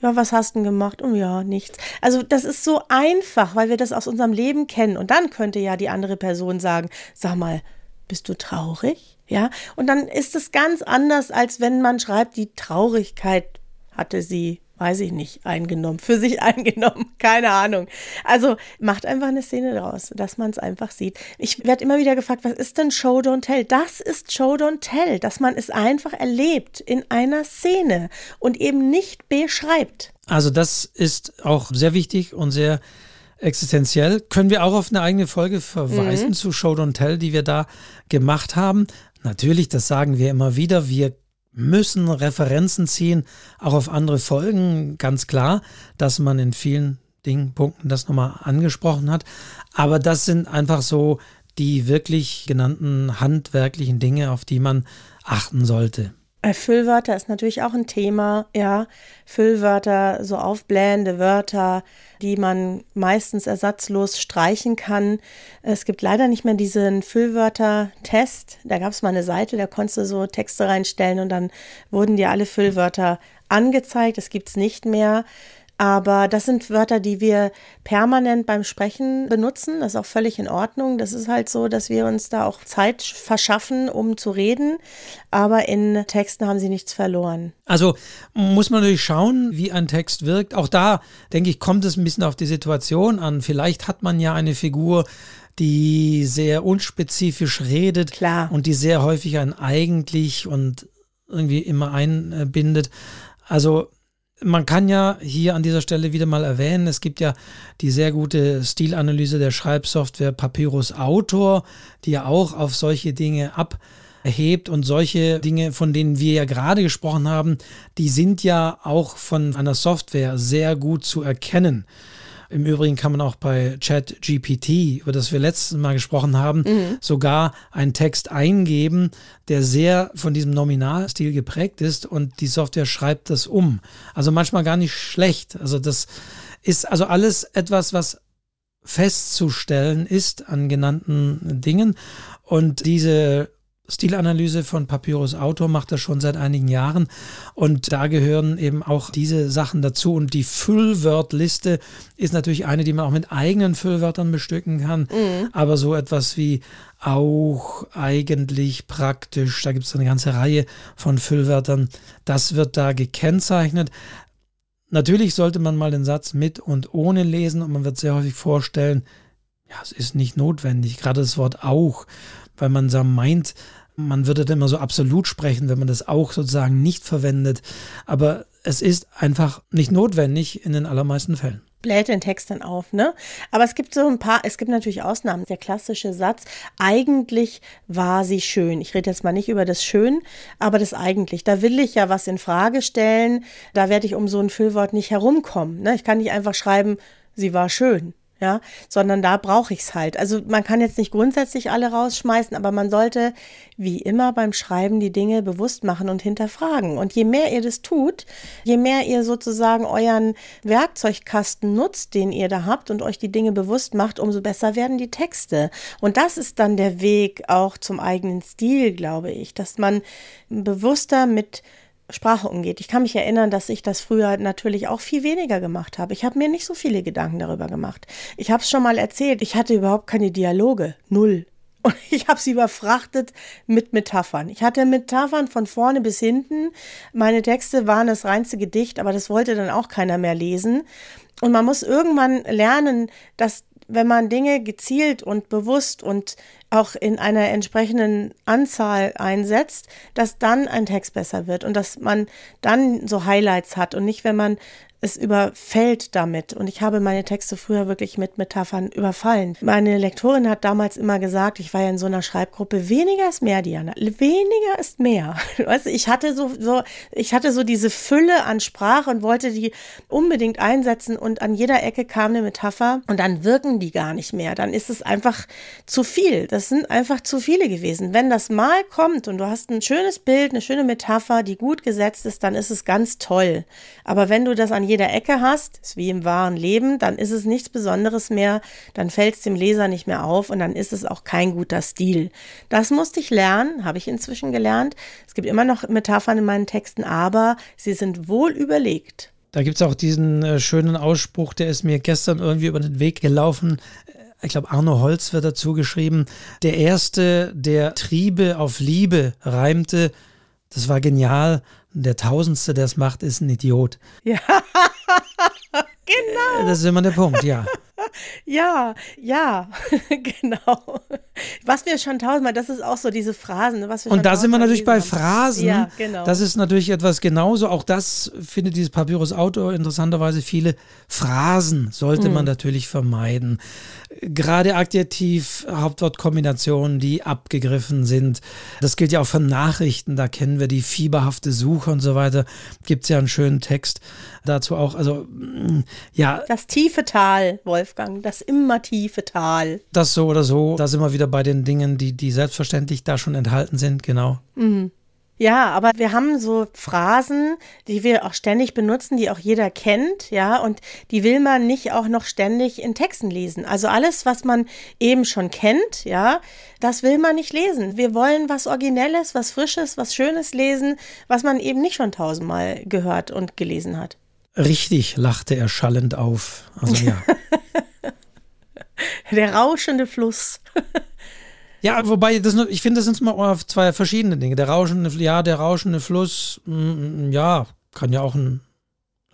Ja, was hast du gemacht? Oh ja, nichts. Also das ist so einfach, weil wir das aus unserem Leben kennen. Und dann könnte ja die andere Person sagen, sag mal, bist du traurig? Ja, und dann ist es ganz anders, als wenn man schreibt, die Traurigkeit hatte sie weiß ich nicht, eingenommen, für sich eingenommen, keine Ahnung. Also macht einfach eine Szene daraus, dass man es einfach sieht. Ich werde immer wieder gefragt, was ist denn Show Don't Tell? Das ist Show Don't Tell, dass man es einfach erlebt in einer Szene und eben nicht beschreibt. Also das ist auch sehr wichtig und sehr existenziell. Können wir auch auf eine eigene Folge verweisen mhm. zu Show Don't Tell, die wir da gemacht haben. Natürlich, das sagen wir immer wieder, wir müssen Referenzen ziehen, auch auf andere Folgen, ganz klar, dass man in vielen Dingen, Punkten das nochmal angesprochen hat. Aber das sind einfach so die wirklich genannten handwerklichen Dinge, auf die man achten sollte. Äh, Füllwörter ist natürlich auch ein Thema, ja. Füllwörter, so aufblähende Wörter, die man meistens ersatzlos streichen kann. Es gibt leider nicht mehr diesen Füllwörter-Test. Da gab es mal eine Seite, da konntest du so Texte reinstellen und dann wurden dir alle Füllwörter angezeigt. Das gibt es nicht mehr. Aber das sind Wörter, die wir permanent beim Sprechen benutzen. Das ist auch völlig in Ordnung. Das ist halt so, dass wir uns da auch Zeit verschaffen, um zu reden. Aber in Texten haben sie nichts verloren. Also muss man natürlich schauen, wie ein Text wirkt. Auch da, denke ich, kommt es ein bisschen auf die Situation an. Vielleicht hat man ja eine Figur, die sehr unspezifisch redet Klar. und die sehr häufig ein eigentlich und irgendwie immer einbindet. Also man kann ja hier an dieser Stelle wieder mal erwähnen, es gibt ja die sehr gute Stilanalyse der Schreibsoftware Papyrus Autor, die ja auch auf solche Dinge abhebt und solche Dinge, von denen wir ja gerade gesprochen haben, die sind ja auch von einer Software sehr gut zu erkennen. Im Übrigen kann man auch bei ChatGPT, über das wir letztes Mal gesprochen haben, mhm. sogar einen Text eingeben, der sehr von diesem Nominalstil geprägt ist und die Software schreibt das um. Also manchmal gar nicht schlecht. Also das ist also alles etwas, was festzustellen ist an genannten Dingen. Und diese Stilanalyse von Papyrus Autor macht das schon seit einigen Jahren. Und da gehören eben auch diese Sachen dazu. Und die Füllwortliste ist natürlich eine, die man auch mit eigenen Füllwörtern bestücken kann, mhm. aber so etwas wie auch eigentlich praktisch, da gibt es eine ganze Reihe von Füllwörtern, das wird da gekennzeichnet. Natürlich sollte man mal den Satz mit und ohne lesen und man wird sehr häufig vorstellen, ja, es ist nicht notwendig, gerade das Wort auch weil man so meint, man würde dann immer so absolut sprechen, wenn man das auch sozusagen nicht verwendet. Aber es ist einfach nicht notwendig in den allermeisten Fällen bläht den Text dann auf, ne? Aber es gibt so ein paar, es gibt natürlich Ausnahmen. Der klassische Satz, eigentlich war sie schön. Ich rede jetzt mal nicht über das Schön, aber das eigentlich. Da will ich ja was in Frage stellen. Da werde ich um so ein Füllwort nicht herumkommen. Ne? Ich kann nicht einfach schreiben, sie war schön. Ja, sondern da brauche ich es halt. Also man kann jetzt nicht grundsätzlich alle rausschmeißen, aber man sollte wie immer beim Schreiben die Dinge bewusst machen und hinterfragen. Und je mehr ihr das tut, je mehr ihr sozusagen euren Werkzeugkasten nutzt, den ihr da habt und euch die Dinge bewusst macht, umso besser werden die Texte. Und das ist dann der Weg auch zum eigenen Stil, glaube ich, dass man bewusster mit Sprache umgeht. Ich kann mich erinnern, dass ich das früher natürlich auch viel weniger gemacht habe. Ich habe mir nicht so viele Gedanken darüber gemacht. Ich habe es schon mal erzählt, ich hatte überhaupt keine Dialoge, null. Und ich habe sie überfrachtet mit Metaphern. Ich hatte Metaphern von vorne bis hinten. Meine Texte waren das reinste Gedicht, aber das wollte dann auch keiner mehr lesen. Und man muss irgendwann lernen, dass wenn man Dinge gezielt und bewusst und auch in einer entsprechenden Anzahl einsetzt, dass dann ein Text besser wird und dass man dann so Highlights hat und nicht, wenn man es überfällt damit. Und ich habe meine Texte früher wirklich mit Metaphern überfallen. Meine Lektorin hat damals immer gesagt, ich war ja in so einer Schreibgruppe, weniger ist mehr, Diana. Weniger ist mehr. Weißt ich hatte so, so, ich hatte so diese Fülle an Sprache und wollte die unbedingt einsetzen und an jeder Ecke kam eine Metapher und dann wirken die gar nicht mehr. Dann ist es einfach zu viel. Das sind einfach zu viele gewesen. Wenn das mal kommt und du hast ein schönes Bild, eine schöne Metapher, die gut gesetzt ist, dann ist es ganz toll. Aber wenn du das an jeder Ecke hast, ist wie im wahren Leben, dann ist es nichts Besonderes mehr, dann fällt es dem Leser nicht mehr auf und dann ist es auch kein guter Stil. Das musste ich lernen, habe ich inzwischen gelernt. Es gibt immer noch Metaphern in meinen Texten, aber sie sind wohl überlegt. Da gibt es auch diesen äh, schönen Ausspruch, der ist mir gestern irgendwie über den Weg gelaufen. Ich glaube, Arno Holz wird dazu geschrieben. Der erste, der Triebe auf Liebe reimte, das war genial. Der Tausendste, der es macht, ist ein Idiot. Ja, genau. Das ist immer der Punkt, ja. Ja, ja, genau. Was wir schon tausendmal, das ist auch so diese Phrasen. Was wir Und da sind wir natürlich bei Phrasen. Ja, genau. Das ist natürlich etwas genauso. Auch das findet dieses Papyrus Autor interessanterweise viele Phrasen sollte mhm. man natürlich vermeiden. Gerade Adjektiv, Hauptwortkombinationen, die abgegriffen sind. Das gilt ja auch für Nachrichten. Da kennen wir die fieberhafte Suche und so weiter. Gibt es ja einen schönen Text dazu auch. Also, mm, ja. Das tiefe Tal, Wolfgang, das immer tiefe Tal. Das so oder so. Da sind wir wieder bei den Dingen, die, die selbstverständlich da schon enthalten sind, genau. Mhm. Ja, aber wir haben so Phrasen, die wir auch ständig benutzen, die auch jeder kennt, ja, und die will man nicht auch noch ständig in Texten lesen. Also alles, was man eben schon kennt, ja, das will man nicht lesen. Wir wollen was Originelles, was Frisches, was Schönes lesen, was man eben nicht schon tausendmal gehört und gelesen hat. Richtig, lachte er schallend auf. Also ja. Der rauschende Fluss. Ja, wobei, das, ich finde, das sind mal zwei verschiedene Dinge. Der rauschende, ja, der rauschende Fluss, mm, mm, ja, kann ja auch ein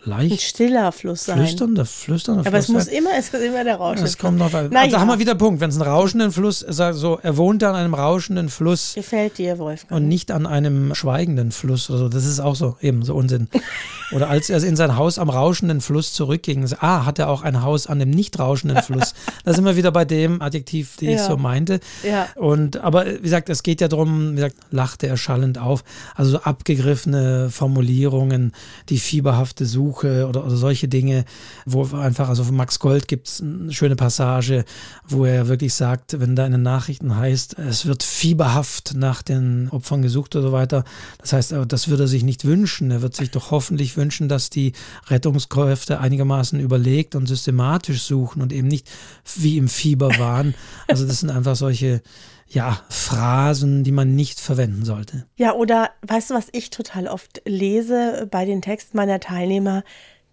leicht. Ein stiller Fluss sein. Flüsternder, flüsternder Aber Fluss. Aber es muss immer, es ist immer der rauschende Es kommt noch, also naja. haben wir wieder Punkt. Wenn es einen rauschenden Fluss, so, er wohnt an einem rauschenden Fluss. Gefällt dir, Wolfgang. Und nicht an einem schweigenden Fluss oder so. Das ist auch so, eben so Unsinn. oder als er in sein Haus am rauschenden Fluss zurückging, ah, hat er auch ein Haus an dem nicht rauschenden Fluss. da sind wir wieder bei dem Adjektiv, den ja. ich so meinte. Ja. Und, aber wie gesagt, es geht ja darum, wie gesagt, lachte er schallend auf. Also so abgegriffene Formulierungen, die fieberhafte Suche oder, oder solche Dinge, wo einfach, also von Max Gold gibt es eine schöne Passage, wo er wirklich sagt, wenn da in den Nachrichten heißt, es wird fieberhaft nach den Opfern gesucht oder so weiter, das heißt, das würde er sich nicht wünschen. Er wird sich doch hoffentlich wünschen, dass die Rettungskräfte einigermaßen überlegt und systematisch suchen und eben nicht wie im Fieber waren. Also das sind einfach solche ja, Phrasen, die man nicht verwenden sollte. Ja, oder weißt du, was ich total oft lese bei den Texten meiner Teilnehmer?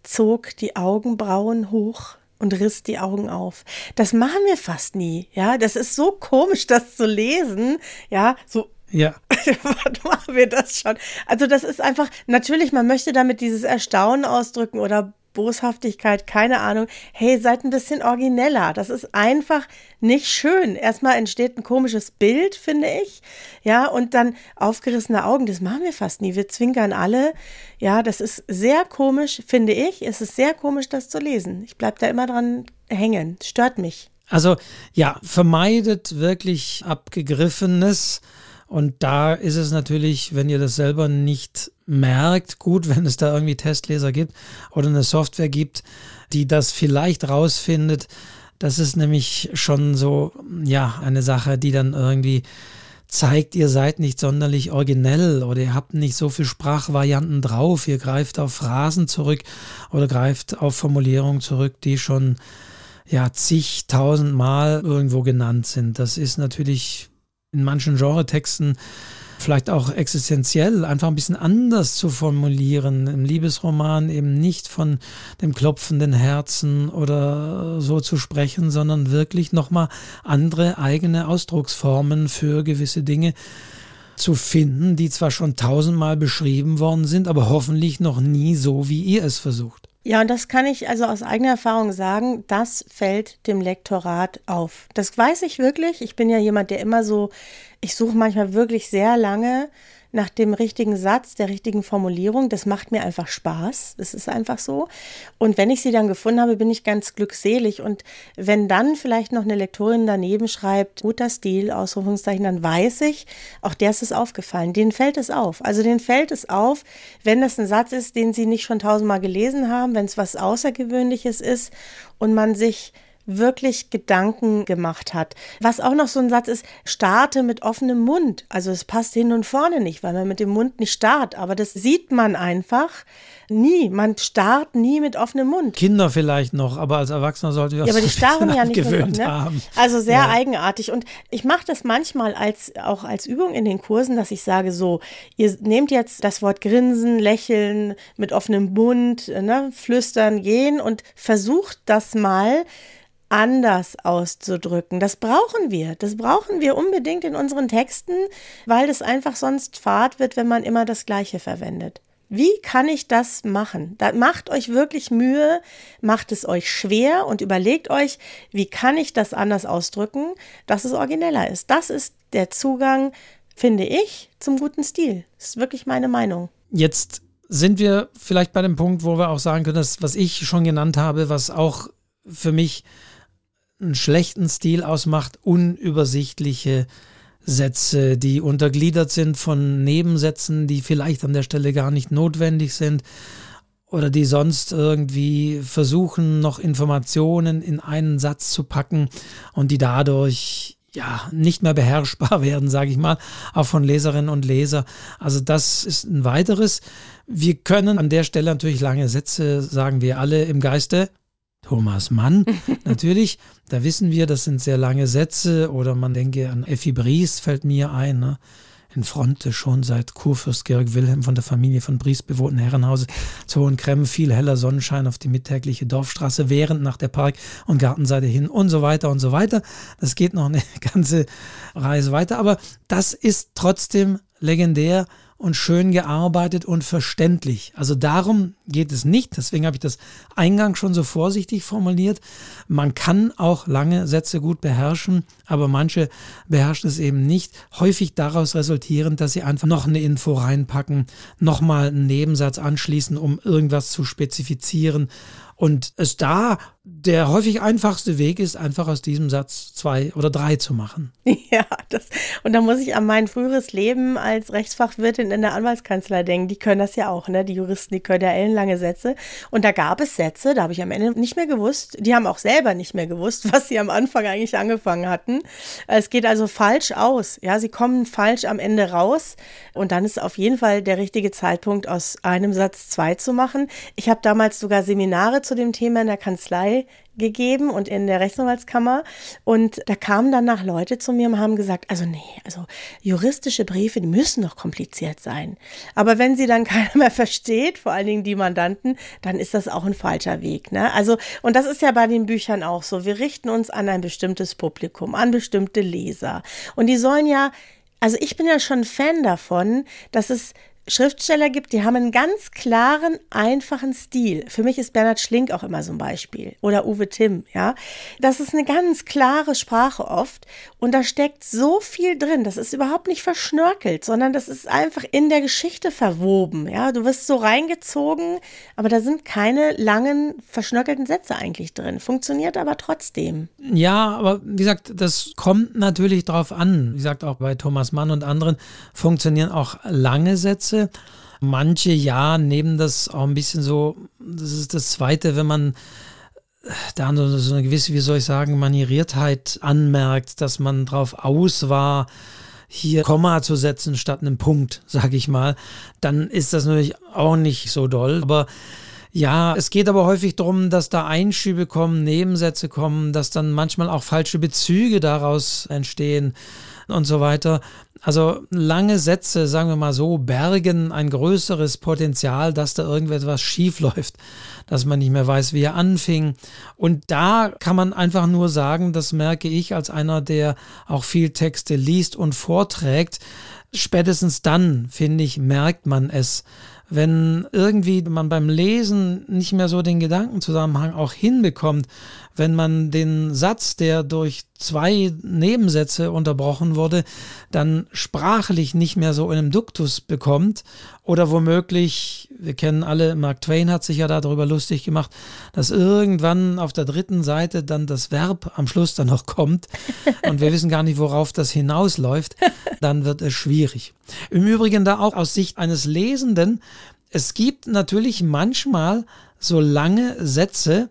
zog die Augenbrauen hoch und riss die Augen auf. Das machen wir fast nie, ja. Das ist so komisch, das zu lesen, ja, so. Ja. Machen wir das schon? Also, das ist einfach, natürlich, man möchte damit dieses Erstaunen ausdrücken oder Boshaftigkeit, keine Ahnung. Hey, seid ein bisschen origineller. Das ist einfach nicht schön. Erstmal entsteht ein komisches Bild, finde ich. Ja, und dann aufgerissene Augen, das machen wir fast nie. Wir zwinkern alle. Ja, das ist sehr komisch, finde ich. Es ist sehr komisch, das zu lesen. Ich bleibe da immer dran hängen. Stört mich. Also, ja, vermeidet wirklich abgegriffenes und da ist es natürlich, wenn ihr das selber nicht merkt, gut, wenn es da irgendwie Testleser gibt oder eine Software gibt, die das vielleicht rausfindet, Das ist nämlich schon so, ja, eine Sache, die dann irgendwie zeigt, ihr seid nicht sonderlich originell oder ihr habt nicht so viel Sprachvarianten drauf, ihr greift auf Phrasen zurück oder greift auf Formulierungen zurück, die schon ja zigtausendmal irgendwo genannt sind. Das ist natürlich in manchen Genretexten vielleicht auch existenziell, einfach ein bisschen anders zu formulieren. Im Liebesroman eben nicht von dem klopfenden Herzen oder so zu sprechen, sondern wirklich nochmal andere eigene Ausdrucksformen für gewisse Dinge zu finden, die zwar schon tausendmal beschrieben worden sind, aber hoffentlich noch nie so, wie ihr es versucht. Ja, und das kann ich also aus eigener Erfahrung sagen, das fällt dem Lektorat auf. Das weiß ich wirklich. Ich bin ja jemand, der immer so, ich suche manchmal wirklich sehr lange nach dem richtigen Satz, der richtigen Formulierung. Das macht mir einfach Spaß. Das ist einfach so. Und wenn ich sie dann gefunden habe, bin ich ganz glückselig. Und wenn dann vielleicht noch eine Lektorin daneben schreibt, guter Stil, Ausrufungszeichen, dann weiß ich, auch der ist es aufgefallen. Denen fällt es auf. Also denen fällt es auf, wenn das ein Satz ist, den sie nicht schon tausendmal gelesen haben, wenn es was Außergewöhnliches ist und man sich wirklich Gedanken gemacht hat. Was auch noch so ein Satz ist, starte mit offenem Mund. Also es passt hin und vorne nicht, weil man mit dem Mund nicht starrt. Aber das sieht man einfach nie. Man starrt nie mit offenem Mund. Kinder vielleicht noch, aber als Erwachsener sollte wir ja, aber die starren ja nicht gewöhnt ne? haben. Also sehr ja. eigenartig. Und ich mache das manchmal als auch als Übung in den Kursen, dass ich sage so, ihr nehmt jetzt das Wort grinsen, lächeln, mit offenem Mund, ne, flüstern, gehen und versucht das mal anders auszudrücken. Das brauchen wir. Das brauchen wir unbedingt in unseren Texten, weil das einfach sonst fad wird, wenn man immer das Gleiche verwendet. Wie kann ich das machen? Da macht euch wirklich Mühe, macht es euch schwer und überlegt euch, wie kann ich das anders ausdrücken, dass es origineller ist. Das ist der Zugang, finde ich, zum guten Stil. Das ist wirklich meine Meinung. Jetzt sind wir vielleicht bei dem Punkt, wo wir auch sagen können, dass was ich schon genannt habe, was auch für mich einen schlechten Stil ausmacht, unübersichtliche Sätze, die untergliedert sind von Nebensätzen, die vielleicht an der Stelle gar nicht notwendig sind oder die sonst irgendwie versuchen, noch Informationen in einen Satz zu packen und die dadurch ja nicht mehr beherrschbar werden, sage ich mal, auch von Leserinnen und Leser. Also das ist ein weiteres. Wir können an der Stelle natürlich lange Sätze, sagen wir alle im Geiste, Thomas Mann. Natürlich, da wissen wir, das sind sehr lange Sätze oder man denke an Effi Bries, fällt mir ein. Ne? In Fronte schon seit Kurfürst Georg Wilhelm von der Familie von Bries bewohnten Herrenhause zu Hohenkremmen viel heller Sonnenschein auf die mittägliche Dorfstraße, während nach der Park- und Gartenseite hin und so weiter und so weiter. Das geht noch eine ganze Reise weiter, aber das ist trotzdem legendär und schön gearbeitet und verständlich. Also darum geht es nicht. Deswegen habe ich das eingangs schon so vorsichtig formuliert. Man kann auch lange Sätze gut beherrschen, aber manche beherrschen es eben nicht. Häufig daraus resultierend, dass sie einfach noch eine Info reinpacken, nochmal einen Nebensatz anschließen, um irgendwas zu spezifizieren und es da der häufig einfachste Weg ist, einfach aus diesem Satz zwei oder drei zu machen. Ja, das, und da muss ich an mein früheres Leben als Rechtsfachwirtin in der Anwaltskanzlei denken. Die können das ja auch, ne? Die Juristen, die können ja ellenlange Sätze. Und da gab es Sätze, da habe ich am Ende nicht mehr gewusst. Die haben auch selber nicht mehr gewusst, was sie am Anfang eigentlich angefangen hatten. Es geht also falsch aus. Ja, sie kommen falsch am Ende raus. Und dann ist auf jeden Fall der richtige Zeitpunkt, aus einem Satz zwei zu machen. Ich habe damals sogar Seminare zu dem Thema in der Kanzlei gegeben und in der Rechtsanwaltskammer. Und da kamen danach Leute zu mir und haben gesagt, also nee, also juristische Briefe, die müssen doch kompliziert sein. Aber wenn sie dann keiner mehr versteht, vor allen Dingen die Mandanten, dann ist das auch ein falscher Weg. Ne? Also, und das ist ja bei den Büchern auch so. Wir richten uns an ein bestimmtes Publikum, an bestimmte Leser. Und die sollen ja also ich bin ja schon Fan davon, dass es Schriftsteller gibt, die haben einen ganz klaren, einfachen Stil. Für mich ist Bernhard Schlink auch immer so ein Beispiel. Oder Uwe Timm, ja. Das ist eine ganz klare Sprache oft. Und da steckt so viel drin. Das ist überhaupt nicht verschnörkelt, sondern das ist einfach in der Geschichte verwoben, ja. Du wirst so reingezogen, aber da sind keine langen, verschnörkelten Sätze eigentlich drin. Funktioniert aber trotzdem. Ja, aber wie gesagt, das kommt natürlich drauf an. Wie gesagt, auch bei Thomas Mann und anderen funktionieren auch lange Sätze Manche ja nehmen das auch ein bisschen so, das ist das Zweite, wenn man da so eine gewisse, wie soll ich sagen, Manieriertheit anmerkt, dass man drauf aus war, hier Komma zu setzen statt einem Punkt, sage ich mal, dann ist das natürlich auch nicht so doll. Aber ja, es geht aber häufig darum, dass da Einschübe kommen, Nebensätze kommen, dass dann manchmal auch falsche Bezüge daraus entstehen und so weiter. Also lange Sätze, sagen wir mal so, bergen ein größeres Potenzial, dass da irgendetwas schief läuft, dass man nicht mehr weiß, wie er anfing. Und da kann man einfach nur sagen, das merke ich als einer, der auch viel Texte liest und vorträgt. Spätestens dann, finde ich, merkt man es wenn irgendwie man beim Lesen nicht mehr so den Gedankenzusammenhang auch hinbekommt, wenn man den Satz, der durch zwei Nebensätze unterbrochen wurde, dann sprachlich nicht mehr so in einem Duktus bekommt oder womöglich, wir kennen alle, Mark Twain hat sich ja darüber lustig gemacht, dass irgendwann auf der dritten Seite dann das Verb am Schluss dann noch kommt und wir wissen gar nicht, worauf das hinausläuft, dann wird es schwierig. Im Übrigen da auch aus Sicht eines Lesenden, es gibt natürlich manchmal so lange Sätze,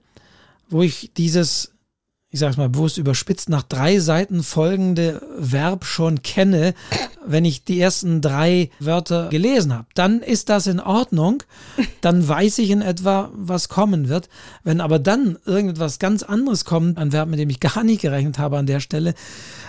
wo ich dieses, ich sag's mal bewusst überspitzt, nach drei Seiten folgende Verb schon kenne, wenn ich die ersten drei Wörter gelesen habe. Dann ist das in Ordnung. Dann weiß ich in etwa, was kommen wird. Wenn aber dann irgendetwas ganz anderes kommt, ein Verb, mit dem ich gar nicht gerechnet habe an der Stelle,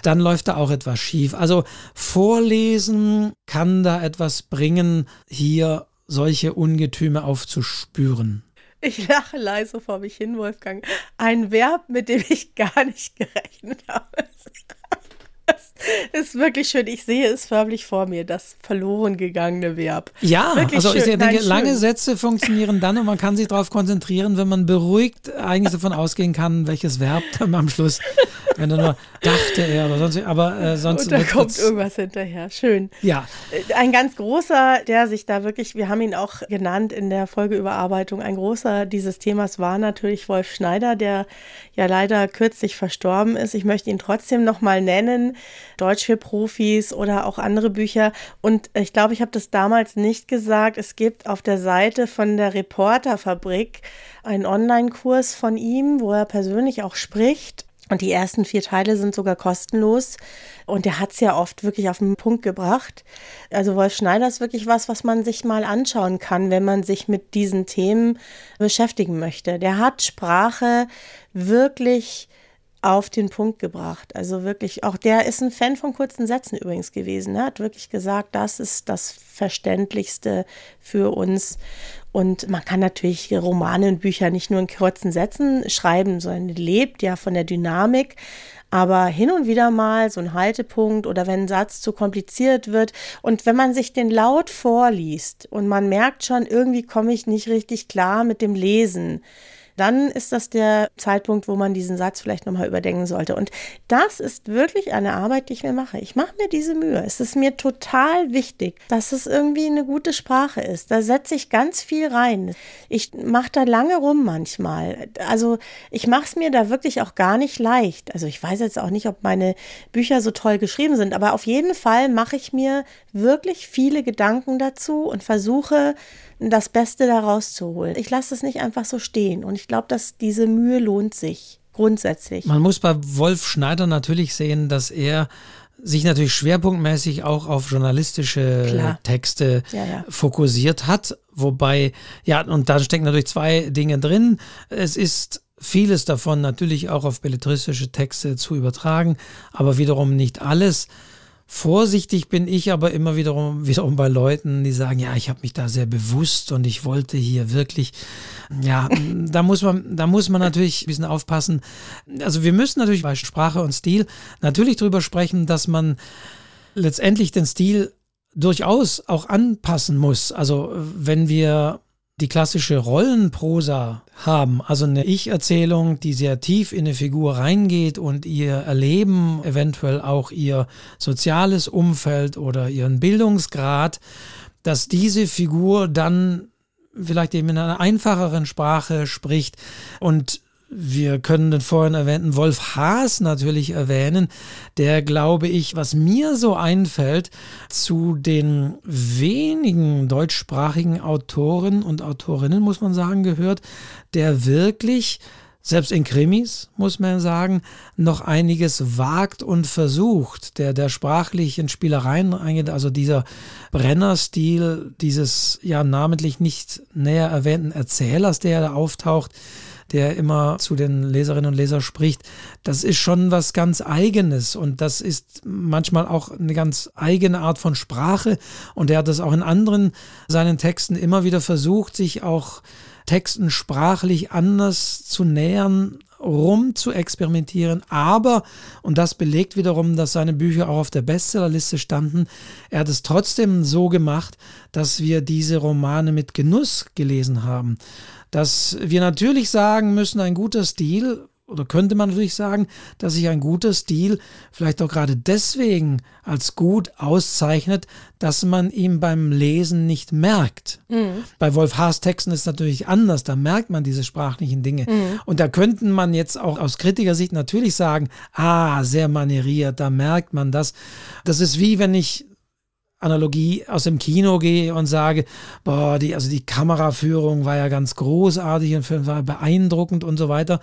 dann läuft da auch etwas schief. Also vorlesen kann da etwas bringen, hier solche Ungetüme aufzuspüren. Ich lache leise vor mich hin, Wolfgang. Ein Verb, mit dem ich gar nicht gerechnet habe. Das ist wirklich schön. Ich sehe es förmlich vor mir, das verloren gegangene Verb. Ja, wirklich also schön. ich denke, Nein, lange Sätze funktionieren dann und man kann sich darauf konzentrieren, wenn man beruhigt eigentlich davon ausgehen kann, welches Verb dann am Schluss, wenn er nur dachte er oder sonst, aber äh, sonst. Und da kommt irgendwas hinterher. Schön. Ja. Äh, ein ganz großer, der sich da wirklich, wir haben ihn auch genannt in der Folgeüberarbeitung, ein großer dieses Themas war natürlich Wolf Schneider, der ja leider kürzlich verstorben ist. Ich möchte ihn trotzdem nochmal nennen. Deutsch für Profis oder auch andere Bücher. Und ich glaube, ich habe das damals nicht gesagt. Es gibt auf der Seite von der Reporterfabrik einen Online-Kurs von ihm, wo er persönlich auch spricht. Und die ersten vier Teile sind sogar kostenlos. Und der hat es ja oft wirklich auf den Punkt gebracht. Also Wolf Schneider ist wirklich was, was man sich mal anschauen kann, wenn man sich mit diesen Themen beschäftigen möchte. Der hat Sprache wirklich auf den Punkt gebracht. Also wirklich, auch der ist ein Fan von kurzen Sätzen übrigens gewesen. Er hat wirklich gesagt, das ist das Verständlichste für uns. Und man kann natürlich Romane und Bücher nicht nur in kurzen Sätzen schreiben, sondern lebt ja von der Dynamik. Aber hin und wieder mal so ein Haltepunkt oder wenn ein Satz zu kompliziert wird und wenn man sich den laut vorliest und man merkt schon, irgendwie komme ich nicht richtig klar mit dem Lesen, dann ist das der Zeitpunkt, wo man diesen Satz vielleicht nochmal überdenken sollte. Und das ist wirklich eine Arbeit, die ich mir mache. Ich mache mir diese Mühe. Es ist mir total wichtig, dass es irgendwie eine gute Sprache ist. Da setze ich ganz viel rein. Ich mache da lange rum manchmal. Also ich mache es mir da wirklich auch gar nicht leicht. Also ich weiß jetzt auch nicht, ob meine Bücher so toll geschrieben sind, aber auf jeden Fall mache ich mir wirklich viele Gedanken dazu und versuche, das Beste daraus zu holen. Ich lasse es nicht einfach so stehen und ich glaube, dass diese Mühe lohnt sich grundsätzlich. Man muss bei Wolf Schneider natürlich sehen, dass er sich natürlich schwerpunktmäßig auch auf journalistische Klar. Texte ja, ja. fokussiert hat. Wobei, ja, und da stecken natürlich zwei Dinge drin. Es ist vieles davon natürlich auch auf belletristische Texte zu übertragen, aber wiederum nicht alles. Vorsichtig bin ich aber immer wiederum, wiederum bei Leuten, die sagen, ja, ich habe mich da sehr bewusst und ich wollte hier wirklich, ja, da muss man, da muss man natürlich ein bisschen aufpassen. Also wir müssen natürlich bei Sprache und Stil natürlich darüber sprechen, dass man letztendlich den Stil durchaus auch anpassen muss. Also wenn wir die klassische Rollenprosa haben, also eine Ich-Erzählung, die sehr tief in eine Figur reingeht und ihr Erleben, eventuell auch ihr soziales Umfeld oder ihren Bildungsgrad, dass diese Figur dann vielleicht eben in einer einfacheren Sprache spricht und wir können den vorhin erwähnten Wolf Haas natürlich erwähnen, der, glaube ich, was mir so einfällt, zu den wenigen deutschsprachigen Autoren und Autorinnen, muss man sagen, gehört, der wirklich selbst in Krimis, muss man sagen, noch einiges wagt und versucht, der, der sprachlich in Spielereien eingeht, also dieser Brenner-Stil dieses ja namentlich nicht näher erwähnten Erzählers, der da auftaucht, der immer zu den Leserinnen und Lesern spricht, das ist schon was ganz Eigenes und das ist manchmal auch eine ganz eigene Art von Sprache. Und er hat das auch in anderen seinen Texten immer wieder versucht, sich auch Texten sprachlich anders zu nähern, rum zu experimentieren, aber, und das belegt wiederum, dass seine Bücher auch auf der Bestsellerliste standen, er hat es trotzdem so gemacht, dass wir diese Romane mit Genuss gelesen haben. Dass wir natürlich sagen müssen, ein guter Stil oder könnte man natürlich sagen, dass sich ein guter Stil vielleicht auch gerade deswegen als gut auszeichnet, dass man ihm beim Lesen nicht merkt. Mhm. Bei Wolf Haas Texten ist es natürlich anders, da merkt man diese sprachlichen Dinge. Mhm. Und da könnten man jetzt auch aus Kritikersicht natürlich sagen, ah, sehr manieriert, da merkt man das. Das ist wie wenn ich Analogie aus dem Kino gehe und sage, boah, die, also die Kameraführung war ja ganz großartig und Film war beeindruckend und so weiter.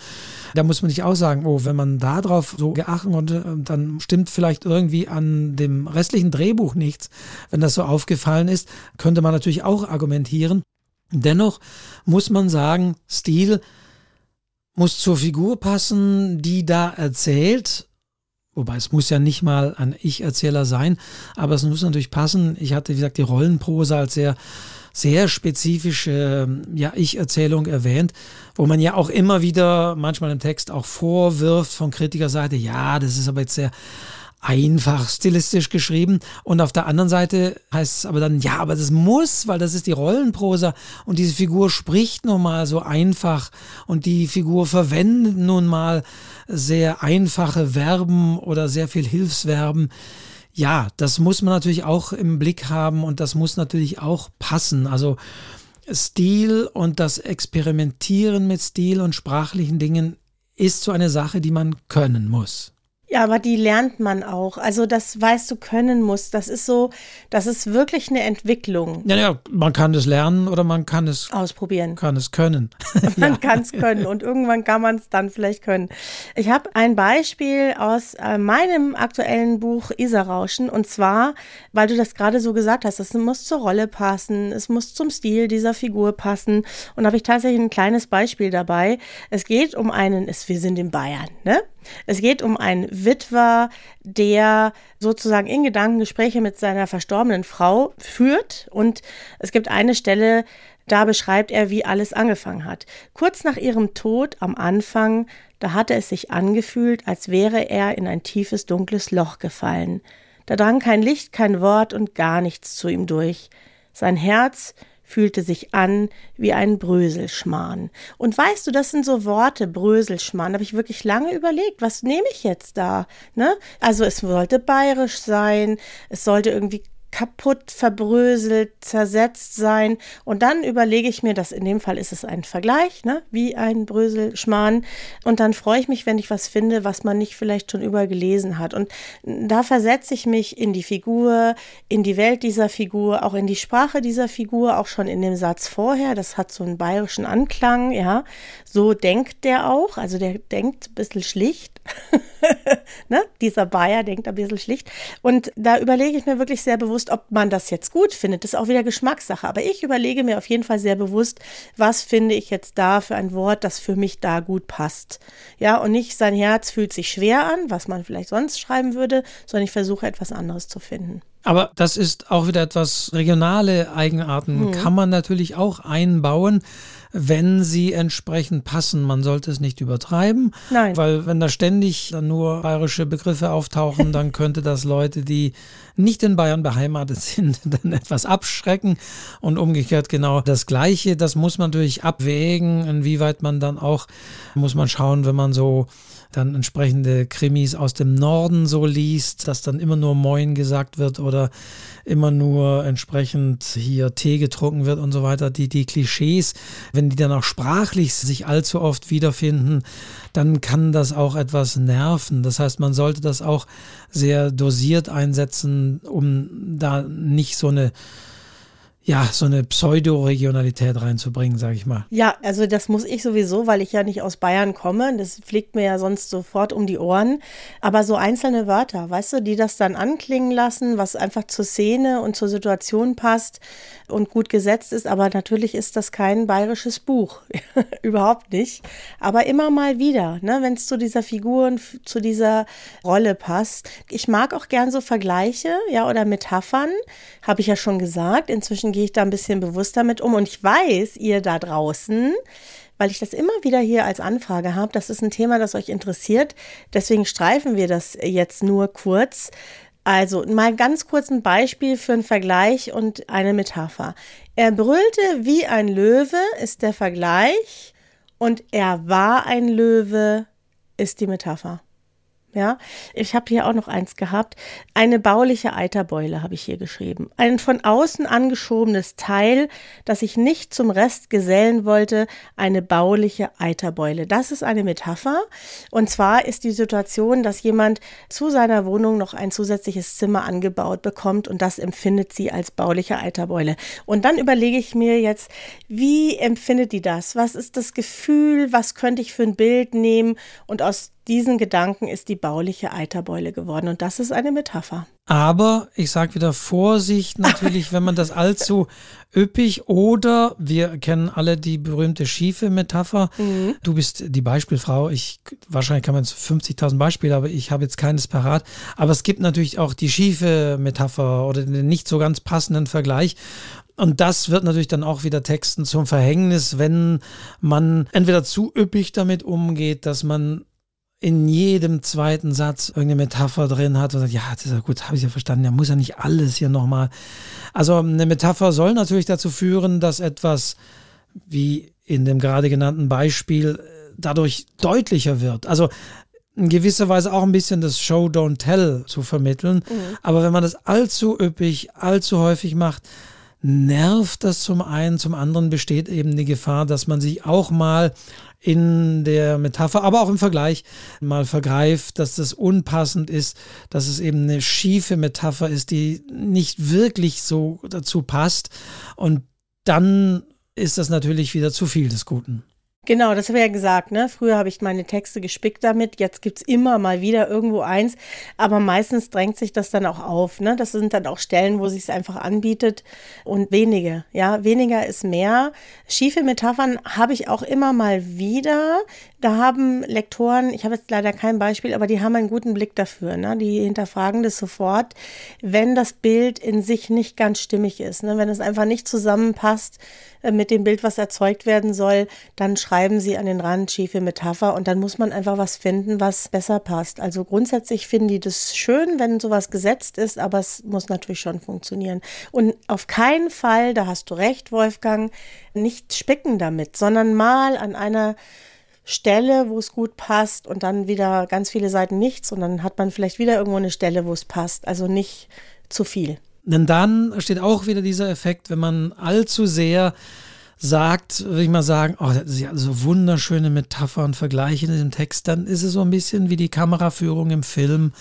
Da muss man nicht auch sagen, oh, wenn man da drauf so geachten konnte, dann stimmt vielleicht irgendwie an dem restlichen Drehbuch nichts. Wenn das so aufgefallen ist, könnte man natürlich auch argumentieren. Dennoch muss man sagen, Stil muss zur Figur passen, die da erzählt Wobei es muss ja nicht mal ein Ich-Erzähler sein, aber es muss natürlich passen. Ich hatte, wie gesagt, die Rollenprosa als sehr, sehr spezifische ja, Ich-Erzählung erwähnt, wo man ja auch immer wieder manchmal im Text auch vorwirft von Kritikerseite, ja, das ist aber jetzt sehr einfach stilistisch geschrieben. Und auf der anderen Seite heißt es aber dann, ja, aber das muss, weil das ist die Rollenprosa und diese Figur spricht nun mal so einfach und die Figur verwendet nun mal sehr einfache Verben oder sehr viel Hilfsverben. Ja, das muss man natürlich auch im Blick haben und das muss natürlich auch passen. Also Stil und das Experimentieren mit Stil und sprachlichen Dingen ist so eine Sache, die man können muss. Ja, aber die lernt man auch. Also das weißt du können muss. Das ist so, das ist wirklich eine Entwicklung. Ja, ja, man kann es lernen oder man kann es ausprobieren. Kann es können. man ja. kann es können und irgendwann kann man es dann vielleicht können. Ich habe ein Beispiel aus äh, meinem aktuellen Buch Isarrauschen und zwar, weil du das gerade so gesagt hast, es muss zur Rolle passen, es muss zum Stil dieser Figur passen und habe ich tatsächlich ein kleines Beispiel dabei. Es geht um einen, es, wir sind in Bayern, ne? Es geht um einen Witwer, der sozusagen in Gedanken Gespräche mit seiner verstorbenen Frau führt. Und es gibt eine Stelle, da beschreibt er, wie alles angefangen hat. Kurz nach ihrem Tod am Anfang, da hatte es sich angefühlt, als wäre er in ein tiefes, dunkles Loch gefallen. Da drang kein Licht, kein Wort und gar nichts zu ihm durch. Sein Herz fühlte sich an wie ein Bröselschmarrn. Und weißt du, das sind so Worte, Bröselschmarrn. Habe ich wirklich lange überlegt, was nehme ich jetzt da? Ne? Also es sollte bayerisch sein, es sollte irgendwie kaputt, verbröselt, zersetzt sein. Und dann überlege ich mir, dass in dem Fall ist es ein Vergleich, ne? wie ein Bröselschmarrn. Und dann freue ich mich, wenn ich was finde, was man nicht vielleicht schon übergelesen hat. Und da versetze ich mich in die Figur, in die Welt dieser Figur, auch in die Sprache dieser Figur, auch schon in dem Satz vorher. Das hat so einen bayerischen Anklang, ja. So denkt der auch. Also der denkt ein bisschen schlicht. ne? Dieser Bayer denkt ein bisschen schlicht. Und da überlege ich mir wirklich sehr bewusst, ob man das jetzt gut findet. Das ist auch wieder Geschmackssache. Aber ich überlege mir auf jeden Fall sehr bewusst, was finde ich jetzt da für ein Wort, das für mich da gut passt. Ja, und nicht sein Herz fühlt sich schwer an, was man vielleicht sonst schreiben würde, sondern ich versuche etwas anderes zu finden. Aber das ist auch wieder etwas regionale Eigenarten, hm. kann man natürlich auch einbauen wenn sie entsprechend passen. Man sollte es nicht übertreiben, Nein. weil wenn da ständig dann nur bayerische Begriffe auftauchen, dann könnte das Leute, die nicht in Bayern beheimatet sind, dann etwas abschrecken und umgekehrt genau das Gleiche. Das muss man natürlich abwägen, inwieweit man dann auch, muss man schauen, wenn man so dann entsprechende Krimis aus dem Norden so liest, dass dann immer nur Moin gesagt wird oder immer nur entsprechend hier Tee getrunken wird und so weiter. Die, die Klischees, wenn die dann auch sprachlich sich allzu oft wiederfinden, dann kann das auch etwas nerven. Das heißt, man sollte das auch sehr dosiert einsetzen, um da nicht so eine ja, so eine Pseudo-Regionalität reinzubringen, sage ich mal. Ja, also das muss ich sowieso, weil ich ja nicht aus Bayern komme. Das fliegt mir ja sonst sofort um die Ohren. Aber so einzelne Wörter, weißt du, die das dann anklingen lassen, was einfach zur Szene und zur Situation passt und gut gesetzt ist. Aber natürlich ist das kein bayerisches Buch. Überhaupt nicht. Aber immer mal wieder, ne, wenn es zu dieser Figur und zu dieser Rolle passt. Ich mag auch gern so Vergleiche, ja, oder Metaphern. Habe ich ja schon gesagt. Inzwischen gehe ich da ein bisschen bewusster mit um. Und ich weiß, ihr da draußen, weil ich das immer wieder hier als Anfrage habe, das ist ein Thema, das euch interessiert. Deswegen streifen wir das jetzt nur kurz. Also mal ganz kurz ein Beispiel für einen Vergleich und eine Metapher. Er brüllte wie ein Löwe ist der Vergleich und er war ein Löwe ist die Metapher. Ja, ich habe hier auch noch eins gehabt. Eine bauliche Eiterbeule habe ich hier geschrieben. Ein von außen angeschobenes Teil, das ich nicht zum Rest gesellen wollte, eine bauliche Eiterbeule. Das ist eine Metapher. Und zwar ist die Situation, dass jemand zu seiner Wohnung noch ein zusätzliches Zimmer angebaut bekommt und das empfindet sie als bauliche Eiterbeule. Und dann überlege ich mir jetzt, wie empfindet die das? Was ist das Gefühl? Was könnte ich für ein Bild nehmen? Und aus diesen Gedanken ist die bauliche Eiterbeule geworden. Und das ist eine Metapher. Aber ich sage wieder Vorsicht natürlich, wenn man das allzu üppig oder wir kennen alle die berühmte schiefe Metapher. Mhm. Du bist die Beispielfrau. Ich wahrscheinlich kann man 50.000 Beispiele, aber ich habe jetzt keines parat. Aber es gibt natürlich auch die schiefe Metapher oder den nicht so ganz passenden Vergleich. Und das wird natürlich dann auch wieder Texten zum Verhängnis, wenn man entweder zu üppig damit umgeht, dass man in jedem zweiten Satz irgendeine Metapher drin hat und sagt, ja, das ist ja gut, habe ich ja verstanden, ja, muss ja nicht alles hier nochmal. Also eine Metapher soll natürlich dazu führen, dass etwas, wie in dem gerade genannten Beispiel, dadurch deutlicher wird. Also in gewisser Weise auch ein bisschen das Show Don't Tell zu vermitteln. Mhm. Aber wenn man das allzu üppig, allzu häufig macht, nervt das zum einen, zum anderen besteht eben die Gefahr, dass man sich auch mal in der Metapher, aber auch im Vergleich mal vergreift, dass das unpassend ist, dass es eben eine schiefe Metapher ist, die nicht wirklich so dazu passt. Und dann ist das natürlich wieder zu viel des Guten. Genau, das habe ich ja gesagt, ne? Früher habe ich meine Texte gespickt damit, jetzt gibt es immer mal wieder irgendwo eins, aber meistens drängt sich das dann auch auf, ne? Das sind dann auch Stellen, wo sich es einfach anbietet und wenige, ja, weniger ist mehr. Schiefe Metaphern habe ich auch immer mal wieder. Da haben Lektoren, ich habe jetzt leider kein Beispiel, aber die haben einen guten Blick dafür, ne? Die hinterfragen das sofort, wenn das Bild in sich nicht ganz stimmig ist, ne? Wenn es einfach nicht zusammenpasst äh, mit dem Bild, was erzeugt werden soll, dann schreiben sie an den Rand schiefe Metapher und dann muss man einfach was finden, was besser passt. Also grundsätzlich finden die das schön, wenn sowas gesetzt ist, aber es muss natürlich schon funktionieren. Und auf keinen Fall, da hast du recht, Wolfgang, nicht spicken damit, sondern mal an einer Stelle, wo es gut passt und dann wieder ganz viele Seiten nichts und dann hat man vielleicht wieder irgendwo eine Stelle, wo es passt. Also nicht zu viel. Denn dann steht auch wieder dieser Effekt, wenn man allzu sehr sagt, würde ich mal sagen, oh, das ist ja so wunderschöne Metapher und Vergleiche in dem Text, dann ist es so ein bisschen wie die Kameraführung im Film,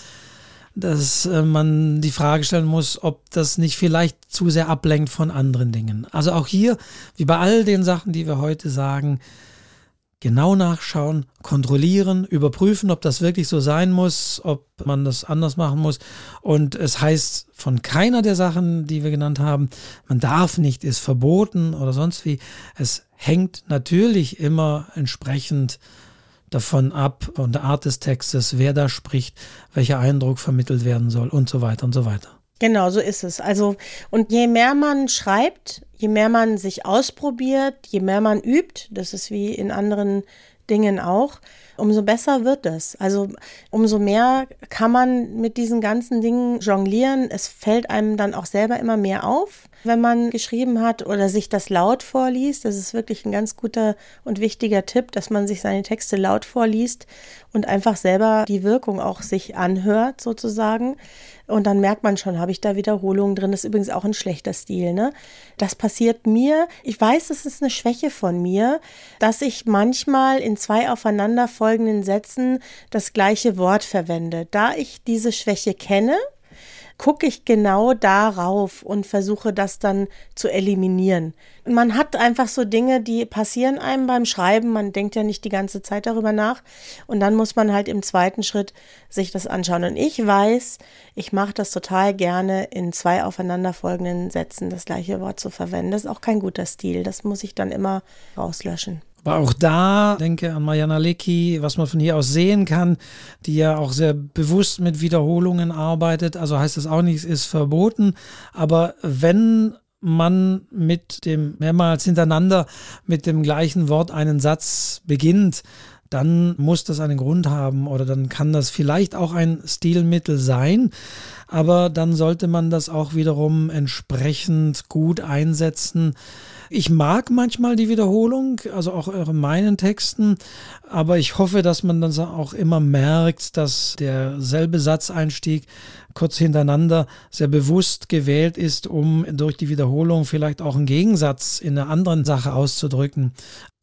dass äh, man die Frage stellen muss, ob das nicht vielleicht zu sehr ablenkt von anderen Dingen. Also auch hier, wie bei all den Sachen, die wir heute sagen, genau nachschauen, kontrollieren, überprüfen, ob das wirklich so sein muss, ob man das anders machen muss. Und es heißt von keiner der Sachen, die wir genannt haben, man darf nicht, ist verboten oder sonst wie. Es hängt natürlich immer entsprechend davon ab, von der Art des Textes, wer da spricht, welcher Eindruck vermittelt werden soll und so weiter und so weiter. Genau, so ist es. Also, und je mehr man schreibt, je mehr man sich ausprobiert, je mehr man übt, das ist wie in anderen Dingen auch, umso besser wird es. Also umso mehr kann man mit diesen ganzen Dingen jonglieren. Es fällt einem dann auch selber immer mehr auf, wenn man geschrieben hat oder sich das laut vorliest. Das ist wirklich ein ganz guter und wichtiger Tipp, dass man sich seine Texte laut vorliest und einfach selber die Wirkung auch sich anhört sozusagen. Und dann merkt man schon, habe ich da Wiederholungen drin. Das ist übrigens auch ein schlechter Stil. Ne? Das passiert mir. Ich weiß, es ist eine Schwäche von mir, dass ich manchmal in zwei aufeinanderfolgenden Sätzen das gleiche Wort verwende. Da ich diese Schwäche kenne, gucke ich genau darauf und versuche das dann zu eliminieren. Man hat einfach so Dinge, die passieren einem beim Schreiben. Man denkt ja nicht die ganze Zeit darüber nach. Und dann muss man halt im zweiten Schritt sich das anschauen. Und ich weiß, ich mache das total gerne, in zwei aufeinanderfolgenden Sätzen das gleiche Wort zu verwenden. Das ist auch kein guter Stil. Das muss ich dann immer rauslöschen. Aber auch da denke an Mariana Lecki, was man von hier aus sehen kann, die ja auch sehr bewusst mit Wiederholungen arbeitet. Also heißt das auch nichts ist verboten. Aber wenn man mit dem mehrmals hintereinander mit dem gleichen Wort einen Satz beginnt, dann muss das einen Grund haben oder dann kann das vielleicht auch ein Stilmittel sein, aber dann sollte man das auch wiederum entsprechend gut einsetzen. Ich mag manchmal die Wiederholung, also auch in meinen Texten, aber ich hoffe, dass man dann auch immer merkt, dass derselbe Satzeinstieg kurz hintereinander sehr bewusst gewählt ist, um durch die Wiederholung vielleicht auch einen Gegensatz in einer anderen Sache auszudrücken.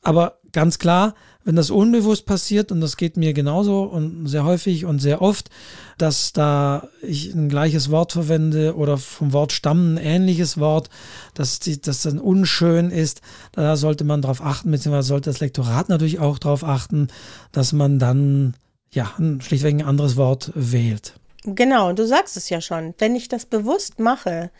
Aber ganz klar, wenn das unbewusst passiert, und das geht mir genauso und sehr häufig und sehr oft, dass da ich ein gleiches Wort verwende oder vom Wort stammen ein ähnliches Wort, dass die, das dann unschön ist, da sollte man darauf achten, beziehungsweise sollte das Lektorat natürlich auch darauf achten, dass man dann ja schlichtweg ein anderes Wort wählt. Genau, du sagst es ja schon. Wenn ich das bewusst mache,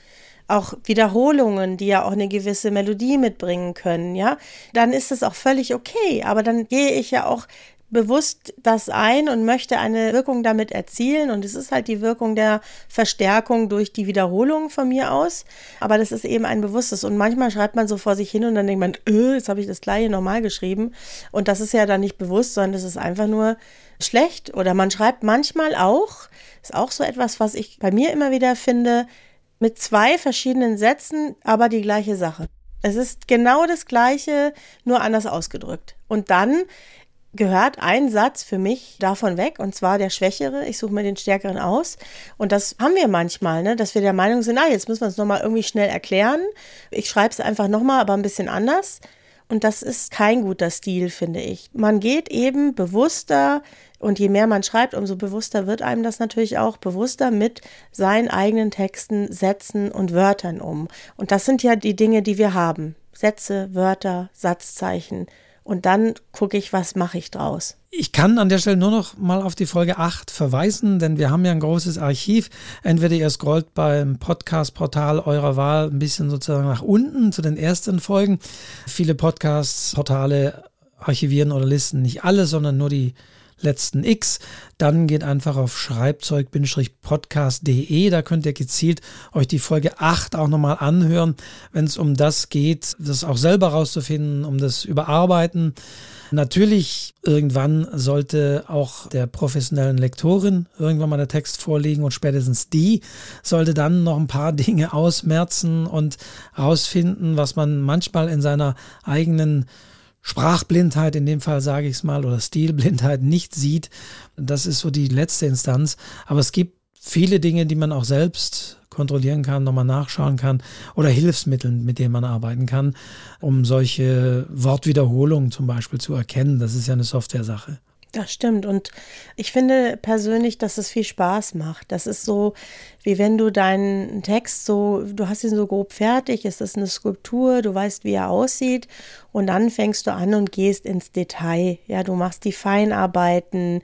auch Wiederholungen, die ja auch eine gewisse Melodie mitbringen können, ja, dann ist es auch völlig okay. Aber dann gehe ich ja auch bewusst das ein und möchte eine Wirkung damit erzielen. Und es ist halt die Wirkung der Verstärkung durch die Wiederholung von mir aus. Aber das ist eben ein bewusstes. Und manchmal schreibt man so vor sich hin und dann denkt man, öh, jetzt habe ich das gleiche normal geschrieben. Und das ist ja dann nicht bewusst, sondern das ist einfach nur schlecht. Oder man schreibt manchmal auch, ist auch so etwas, was ich bei mir immer wieder finde, mit zwei verschiedenen Sätzen, aber die gleiche Sache. Es ist genau das gleiche, nur anders ausgedrückt. Und dann gehört ein Satz für mich davon weg, und zwar der Schwächere. Ich suche mir den Stärkeren aus. Und das haben wir manchmal, ne? dass wir der Meinung sind, ah, jetzt müssen wir es nochmal irgendwie schnell erklären. Ich schreibe es einfach nochmal, aber ein bisschen anders. Und das ist kein guter Stil, finde ich. Man geht eben bewusster und je mehr man schreibt, umso bewusster wird einem das natürlich auch, bewusster mit seinen eigenen Texten, Sätzen und Wörtern um. Und das sind ja die Dinge, die wir haben. Sätze, Wörter, Satzzeichen. Und dann gucke ich, was mache ich draus. Ich kann an der Stelle nur noch mal auf die Folge 8 verweisen, denn wir haben ja ein großes Archiv. Entweder ihr scrollt beim Podcast-Portal eurer Wahl ein bisschen sozusagen nach unten zu den ersten Folgen. Viele Podcast-Portale archivieren oder listen nicht alle, sondern nur die letzten X. Dann geht einfach auf schreibzeug-podcast.de. Da könnt ihr gezielt euch die Folge 8 auch nochmal anhören, wenn es um das geht, das auch selber rauszufinden, um das Überarbeiten. Natürlich, irgendwann sollte auch der professionellen Lektorin irgendwann mal der Text vorliegen und spätestens die sollte dann noch ein paar Dinge ausmerzen und rausfinden, was man manchmal in seiner eigenen Sprachblindheit, in dem Fall sage ich es mal, oder Stilblindheit nicht sieht. Das ist so die letzte Instanz. Aber es gibt viele Dinge, die man auch selbst kontrollieren kann, nochmal nachschauen kann oder Hilfsmittel, mit denen man arbeiten kann, um solche Wortwiederholungen zum Beispiel zu erkennen. Das ist ja eine Software-Sache. Das stimmt. Und ich finde persönlich, dass es viel Spaß macht. Das ist so, wie wenn du deinen Text so, du hast ihn so grob fertig, es ist eine Skulptur, du weißt, wie er aussieht. Und dann fängst du an und gehst ins Detail. Ja, du machst die Feinarbeiten,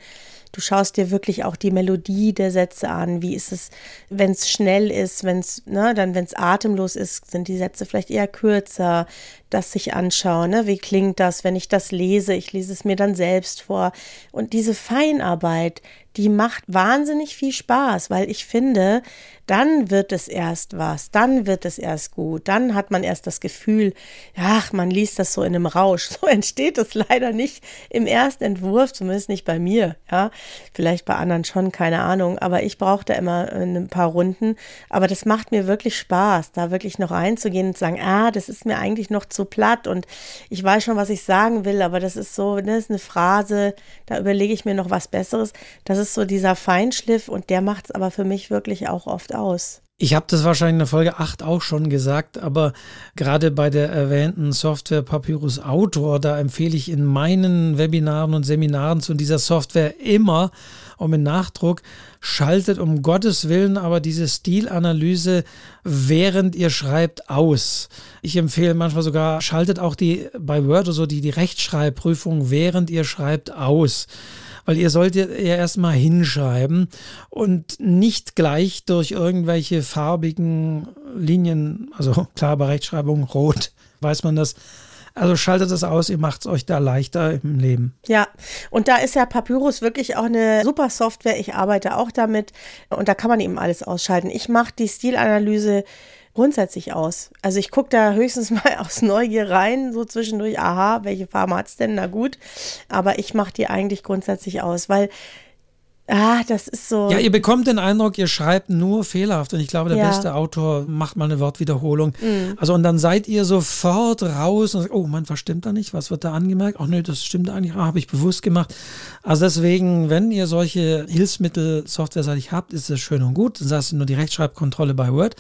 Du schaust dir wirklich auch die Melodie der Sätze an. Wie ist es, wenn es schnell ist, wenn es, ne, dann, wenn es atemlos ist, sind die Sätze vielleicht eher kürzer. Das sich anschauen, ne? wie klingt das, wenn ich das lese? Ich lese es mir dann selbst vor. Und diese Feinarbeit, die macht wahnsinnig viel Spaß, weil ich finde, dann wird es erst was, dann wird es erst gut, dann hat man erst das Gefühl, ach, man liest das so in einem Rausch. So entsteht es leider nicht im ersten Entwurf, zumindest nicht bei mir, ja. Vielleicht bei anderen schon, keine Ahnung, aber ich brauche da immer äh, ein paar Runden. Aber das macht mir wirklich Spaß, da wirklich noch reinzugehen und zu sagen, ah, das ist mir eigentlich noch zu platt und ich weiß schon, was ich sagen will, aber das ist so, ne, das ist eine Phrase, da überlege ich mir noch was Besseres. Das ist so dieser Feinschliff und der macht es aber für mich wirklich auch oft aus. Ich habe das wahrscheinlich in der Folge 8 auch schon gesagt, aber gerade bei der erwähnten Software Papyrus Autor, da empfehle ich in meinen Webinaren und Seminaren zu dieser Software immer um mit Nachdruck, schaltet um Gottes Willen aber diese Stilanalyse, während ihr schreibt, aus. Ich empfehle manchmal sogar, schaltet auch die bei Word oder so die, die Rechtschreibprüfung, während ihr schreibt, aus weil ihr solltet ja erstmal hinschreiben und nicht gleich durch irgendwelche farbigen Linien, also klar bei Rechtschreibung rot, weiß man das, also schaltet es aus, ihr macht es euch da leichter im Leben. Ja, und da ist ja Papyrus wirklich auch eine super Software. Ich arbeite auch damit und da kann man eben alles ausschalten. Ich mache die Stilanalyse grundsätzlich aus. Also ich gucke da höchstens mal aus Neugier rein, so zwischendurch, aha, welche Farbe hat es denn? Na gut. Aber ich mache die eigentlich grundsätzlich aus, weil Ah, das ist so. Ja, ihr bekommt den Eindruck, ihr schreibt nur fehlerhaft. Und ich glaube, der ja. beste Autor macht mal eine Wortwiederholung. Mhm. Also, und dann seid ihr sofort raus und sagt, oh Mann, was stimmt da nicht? Was wird da angemerkt? Ach nee, das stimmt eigentlich. Ah, habe ich bewusst gemacht. Also deswegen, wenn ihr solche Hilfsmittel softwareseitig habt, ist es schön und gut. Das heißt nur die Rechtschreibkontrolle bei Word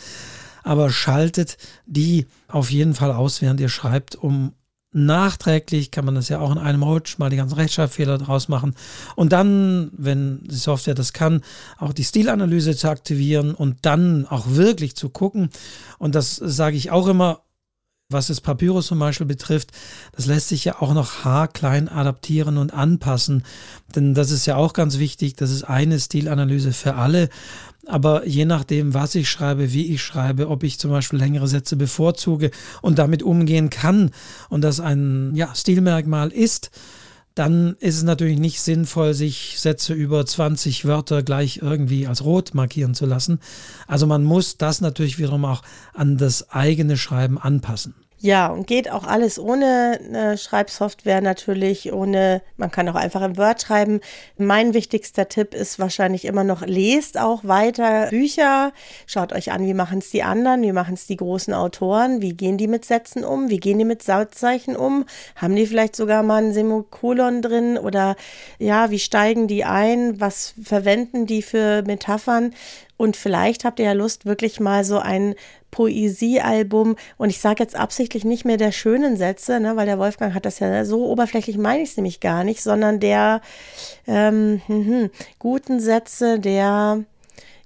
aber schaltet die auf jeden Fall aus, während ihr schreibt, um nachträglich kann man das ja auch in einem Rutsch mal die ganzen Rechtschreibfehler draus machen und dann, wenn die Software das kann, auch die Stilanalyse zu aktivieren und dann auch wirklich zu gucken. Und das sage ich auch immer, was das Papyrus zum Beispiel betrifft, das lässt sich ja auch noch haarklein adaptieren und anpassen. Denn das ist ja auch ganz wichtig. Das ist eine Stilanalyse für alle. Aber je nachdem, was ich schreibe, wie ich schreibe, ob ich zum Beispiel längere Sätze bevorzuge und damit umgehen kann und das ein ja, Stilmerkmal ist, dann ist es natürlich nicht sinnvoll, sich Sätze über 20 Wörter gleich irgendwie als rot markieren zu lassen. Also man muss das natürlich wiederum auch an das eigene Schreiben anpassen. Ja, und geht auch alles ohne eine Schreibsoftware natürlich, ohne, man kann auch einfach im Word schreiben. Mein wichtigster Tipp ist wahrscheinlich immer noch, lest auch weiter Bücher, schaut euch an, wie machen es die anderen, wie machen es die großen Autoren, wie gehen die mit Sätzen um, wie gehen die mit Sautzeichen um, haben die vielleicht sogar mal ein Semikolon drin? Oder ja, wie steigen die ein, was verwenden die für Metaphern und vielleicht habt ihr ja Lust, wirklich mal so ein Poesiealbum. Und ich sage jetzt absichtlich nicht mehr der schönen Sätze, ne, weil der Wolfgang hat das ja so oberflächlich, meine ich es nämlich gar nicht, sondern der ähm, hm, hm, guten Sätze, der,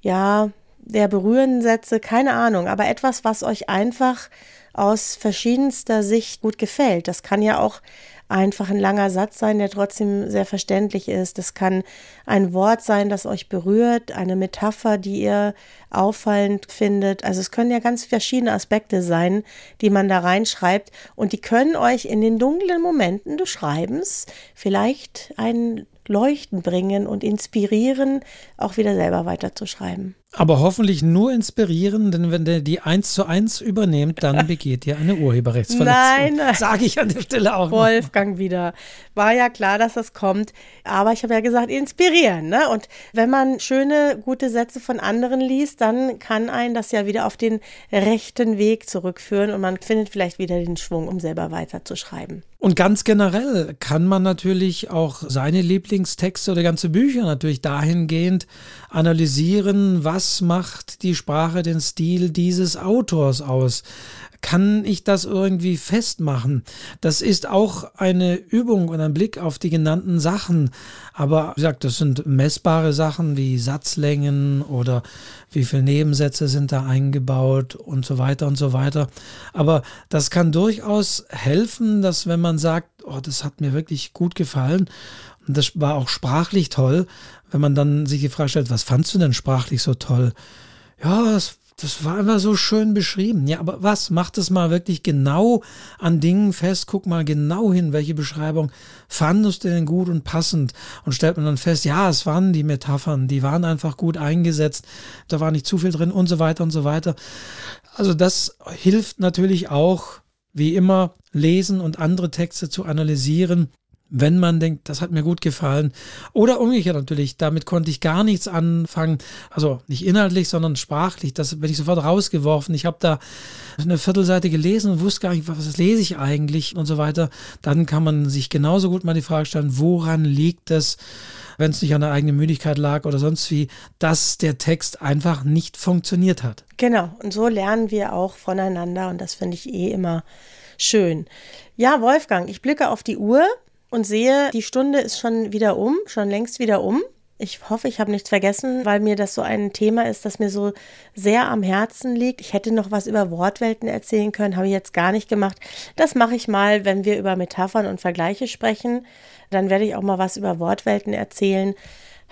ja, der berührenden Sätze, keine Ahnung, aber etwas, was euch einfach aus verschiedenster Sicht gut gefällt. Das kann ja auch einfach ein langer Satz sein, der trotzdem sehr verständlich ist. Das kann ein Wort sein, das euch berührt, eine Metapher, die ihr auffallend findet. Also es können ja ganz verschiedene Aspekte sein, die man da reinschreibt und die können euch in den dunklen Momenten des Schreibens vielleicht ein Leuchten bringen und inspirieren, auch wieder selber weiterzuschreiben. Aber hoffentlich nur inspirieren, denn wenn der die eins zu eins übernehmt, dann begeht ihr eine Urheberrechtsverletzung. Nein, sage ich an der Stelle auch. Wolfgang noch. wieder. War ja klar, dass das kommt. Aber ich habe ja gesagt, inspirieren. Ne? Und wenn man schöne, gute Sätze von anderen liest, dann kann einen das ja wieder auf den rechten Weg zurückführen und man findet vielleicht wieder den Schwung, um selber weiterzuschreiben. Und ganz generell kann man natürlich auch seine Lieblingstexte oder ganze Bücher natürlich dahingehend analysieren, was macht die Sprache, den Stil dieses Autors aus kann ich das irgendwie festmachen? Das ist auch eine Übung und ein Blick auf die genannten Sachen. Aber wie gesagt, das sind messbare Sachen wie Satzlängen oder wie viele Nebensätze sind da eingebaut und so weiter und so weiter. Aber das kann durchaus helfen, dass wenn man sagt, oh, das hat mir wirklich gut gefallen und das war auch sprachlich toll, wenn man dann sich die Frage stellt, was fandst du denn sprachlich so toll? Ja, es das war immer so schön beschrieben. Ja, aber was? Macht es mal wirklich genau an Dingen fest. Guck mal genau hin, welche Beschreibung fandest du denn gut und passend? Und stellt man dann fest, ja, es waren die Metaphern, die waren einfach gut eingesetzt. Da war nicht zu viel drin und so weiter und so weiter. Also das hilft natürlich auch, wie immer, lesen und andere Texte zu analysieren wenn man denkt, das hat mir gut gefallen. Oder umgekehrt natürlich, damit konnte ich gar nichts anfangen. Also nicht inhaltlich, sondern sprachlich. Das bin ich sofort rausgeworfen. Ich habe da eine Viertelseite gelesen und wusste gar nicht, was lese ich eigentlich und so weiter. Dann kann man sich genauso gut mal die Frage stellen, woran liegt es? wenn es nicht an der eigenen Müdigkeit lag oder sonst wie, dass der Text einfach nicht funktioniert hat. Genau, und so lernen wir auch voneinander und das finde ich eh immer schön. Ja, Wolfgang, ich blicke auf die Uhr und sehe, die Stunde ist schon wieder um, schon längst wieder um. Ich hoffe, ich habe nichts vergessen, weil mir das so ein Thema ist, das mir so sehr am Herzen liegt. Ich hätte noch was über Wortwelten erzählen können, habe ich jetzt gar nicht gemacht. Das mache ich mal, wenn wir über Metaphern und Vergleiche sprechen. Dann werde ich auch mal was über Wortwelten erzählen.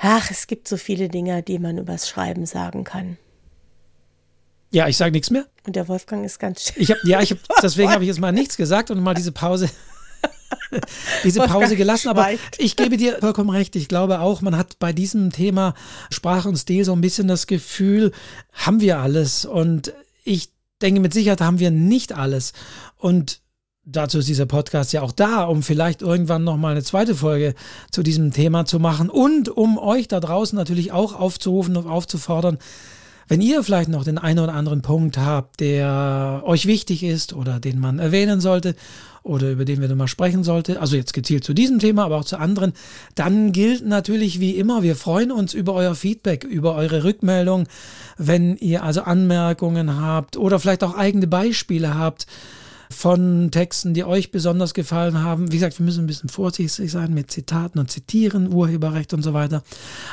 Ach, es gibt so viele Dinge, die man übers Schreiben sagen kann. Ja, ich sage nichts mehr. Und der Wolfgang ist ganz schön. Ich hab, ja, ich hab, deswegen habe ich jetzt mal nichts gesagt und mal diese Pause diese Pause gelassen. Aber ich gebe dir vollkommen recht. Ich glaube auch, man hat bei diesem Thema Sprache und Stil so ein bisschen das Gefühl, haben wir alles. Und ich denke, mit Sicherheit haben wir nicht alles. Und dazu ist dieser Podcast ja auch da, um vielleicht irgendwann nochmal eine zweite Folge zu diesem Thema zu machen und um euch da draußen natürlich auch aufzurufen und aufzufordern, wenn ihr vielleicht noch den einen oder anderen Punkt habt, der euch wichtig ist oder den man erwähnen sollte oder über den wir nochmal sprechen sollte, also jetzt gezielt zu diesem Thema, aber auch zu anderen, dann gilt natürlich wie immer, wir freuen uns über euer Feedback, über eure Rückmeldung, wenn ihr also Anmerkungen habt oder vielleicht auch eigene Beispiele habt von Texten, die euch besonders gefallen haben. Wie gesagt, wir müssen ein bisschen vorsichtig sein mit Zitaten und Zitieren, Urheberrecht und so weiter.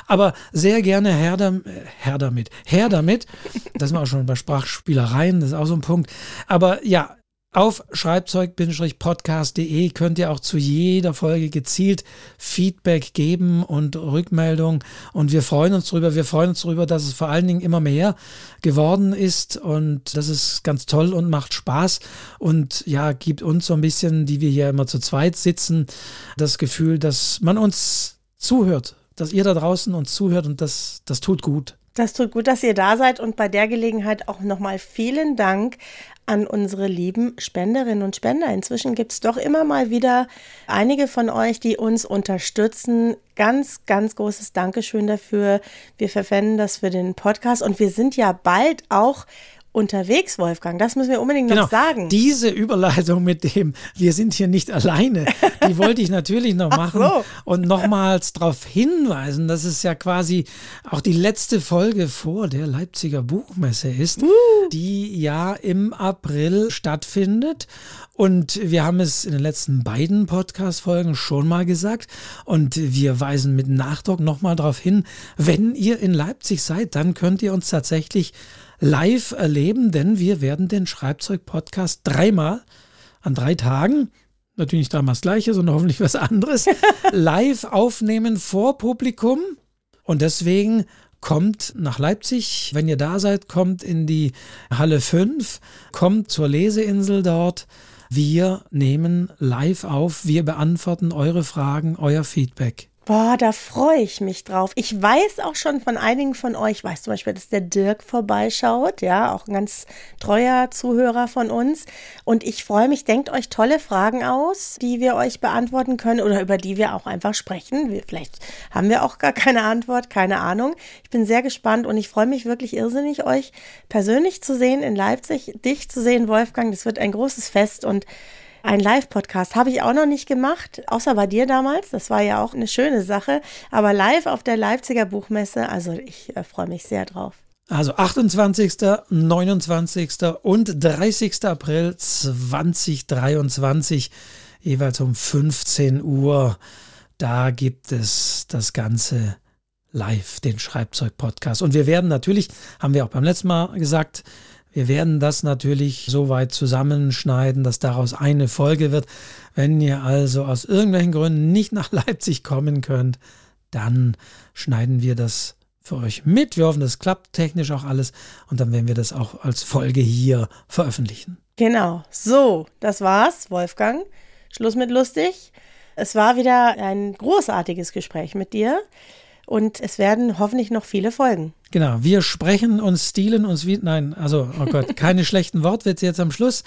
Aber sehr gerne her, damit, her damit, her damit. Das wir auch schon bei Sprachspielereien, das ist auch so ein Punkt. Aber ja, auf schreibzeug-podcast.de könnt ihr auch zu jeder Folge gezielt Feedback geben und Rückmeldung. Und wir freuen uns darüber. Wir freuen uns darüber, dass es vor allen Dingen immer mehr geworden ist. Und das ist ganz toll und macht Spaß. Und ja, gibt uns so ein bisschen, die wir hier immer zu zweit sitzen, das Gefühl, dass man uns zuhört, dass ihr da draußen uns zuhört und das, das tut gut. Das tut gut, dass ihr da seid und bei der Gelegenheit auch nochmal vielen Dank an unsere lieben Spenderinnen und Spender. Inzwischen gibt es doch immer mal wieder einige von euch, die uns unterstützen. Ganz, ganz großes Dankeschön dafür. Wir verwenden das für den Podcast und wir sind ja bald auch unterwegs, Wolfgang. Das müssen wir unbedingt genau. noch sagen. Diese Überleitung mit dem, wir sind hier nicht alleine, die wollte ich natürlich noch machen so. und nochmals darauf hinweisen, dass es ja quasi auch die letzte Folge vor der Leipziger Buchmesse ist, uh. die ja im April stattfindet. Und wir haben es in den letzten beiden Podcast-Folgen schon mal gesagt. Und wir weisen mit Nachdruck nochmal darauf hin, wenn ihr in Leipzig seid, dann könnt ihr uns tatsächlich live erleben, denn wir werden den Schreibzeug-Podcast dreimal an drei Tagen, natürlich nicht dreimal das gleiche, sondern hoffentlich was anderes, live aufnehmen vor Publikum. Und deswegen kommt nach Leipzig. Wenn ihr da seid, kommt in die Halle 5, kommt zur Leseinsel dort. Wir nehmen live auf, wir beantworten eure Fragen, euer Feedback. Boah, da freue ich mich drauf. Ich weiß auch schon von einigen von euch, ich weiß zum Beispiel, dass der Dirk vorbeischaut, ja, auch ein ganz treuer Zuhörer von uns. Und ich freue mich, denkt euch tolle Fragen aus, die wir euch beantworten können oder über die wir auch einfach sprechen. Wir, vielleicht haben wir auch gar keine Antwort, keine Ahnung. Ich bin sehr gespannt und ich freue mich wirklich irrsinnig, euch persönlich zu sehen in Leipzig, dich zu sehen, Wolfgang. Das wird ein großes Fest und ein Live-Podcast habe ich auch noch nicht gemacht, außer bei dir damals. Das war ja auch eine schöne Sache. Aber live auf der Leipziger Buchmesse, also ich äh, freue mich sehr drauf. Also 28., 29. und 30. April 2023, jeweils um 15 Uhr. Da gibt es das Ganze live, den Schreibzeug-Podcast. Und wir werden natürlich, haben wir auch beim letzten Mal gesagt, wir werden das natürlich so weit zusammenschneiden, dass daraus eine Folge wird. Wenn ihr also aus irgendwelchen Gründen nicht nach Leipzig kommen könnt, dann schneiden wir das für euch mit. Wir hoffen, das klappt technisch auch alles und dann werden wir das auch als Folge hier veröffentlichen. Genau. So, das war's, Wolfgang. Schluss mit lustig. Es war wieder ein großartiges Gespräch mit dir und es werden hoffentlich noch viele folgen. Genau, wir sprechen uns, stilen uns wie, nein, also, oh Gott, keine schlechten Wortwitze jetzt am Schluss.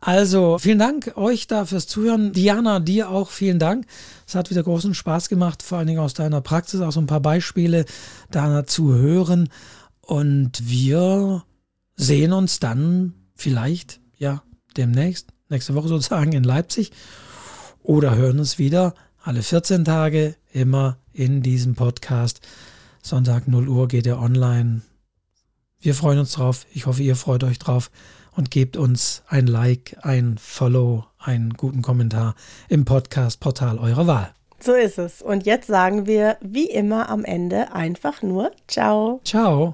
Also, vielen Dank euch da fürs Zuhören. Diana, dir auch vielen Dank. Es hat wieder großen Spaß gemacht, vor allen Dingen aus deiner Praxis, auch so ein paar Beispiele da zu hören. Und wir sehen uns dann vielleicht, ja, demnächst, nächste Woche sozusagen in Leipzig oder hören uns wieder alle 14 Tage immer in diesem Podcast. Sonntag 0 Uhr geht er online. Wir freuen uns drauf. Ich hoffe, ihr freut euch drauf und gebt uns ein Like, ein Follow, einen guten Kommentar im Podcast-Portal eurer Wahl. So ist es. Und jetzt sagen wir wie immer am Ende einfach nur Ciao. Ciao.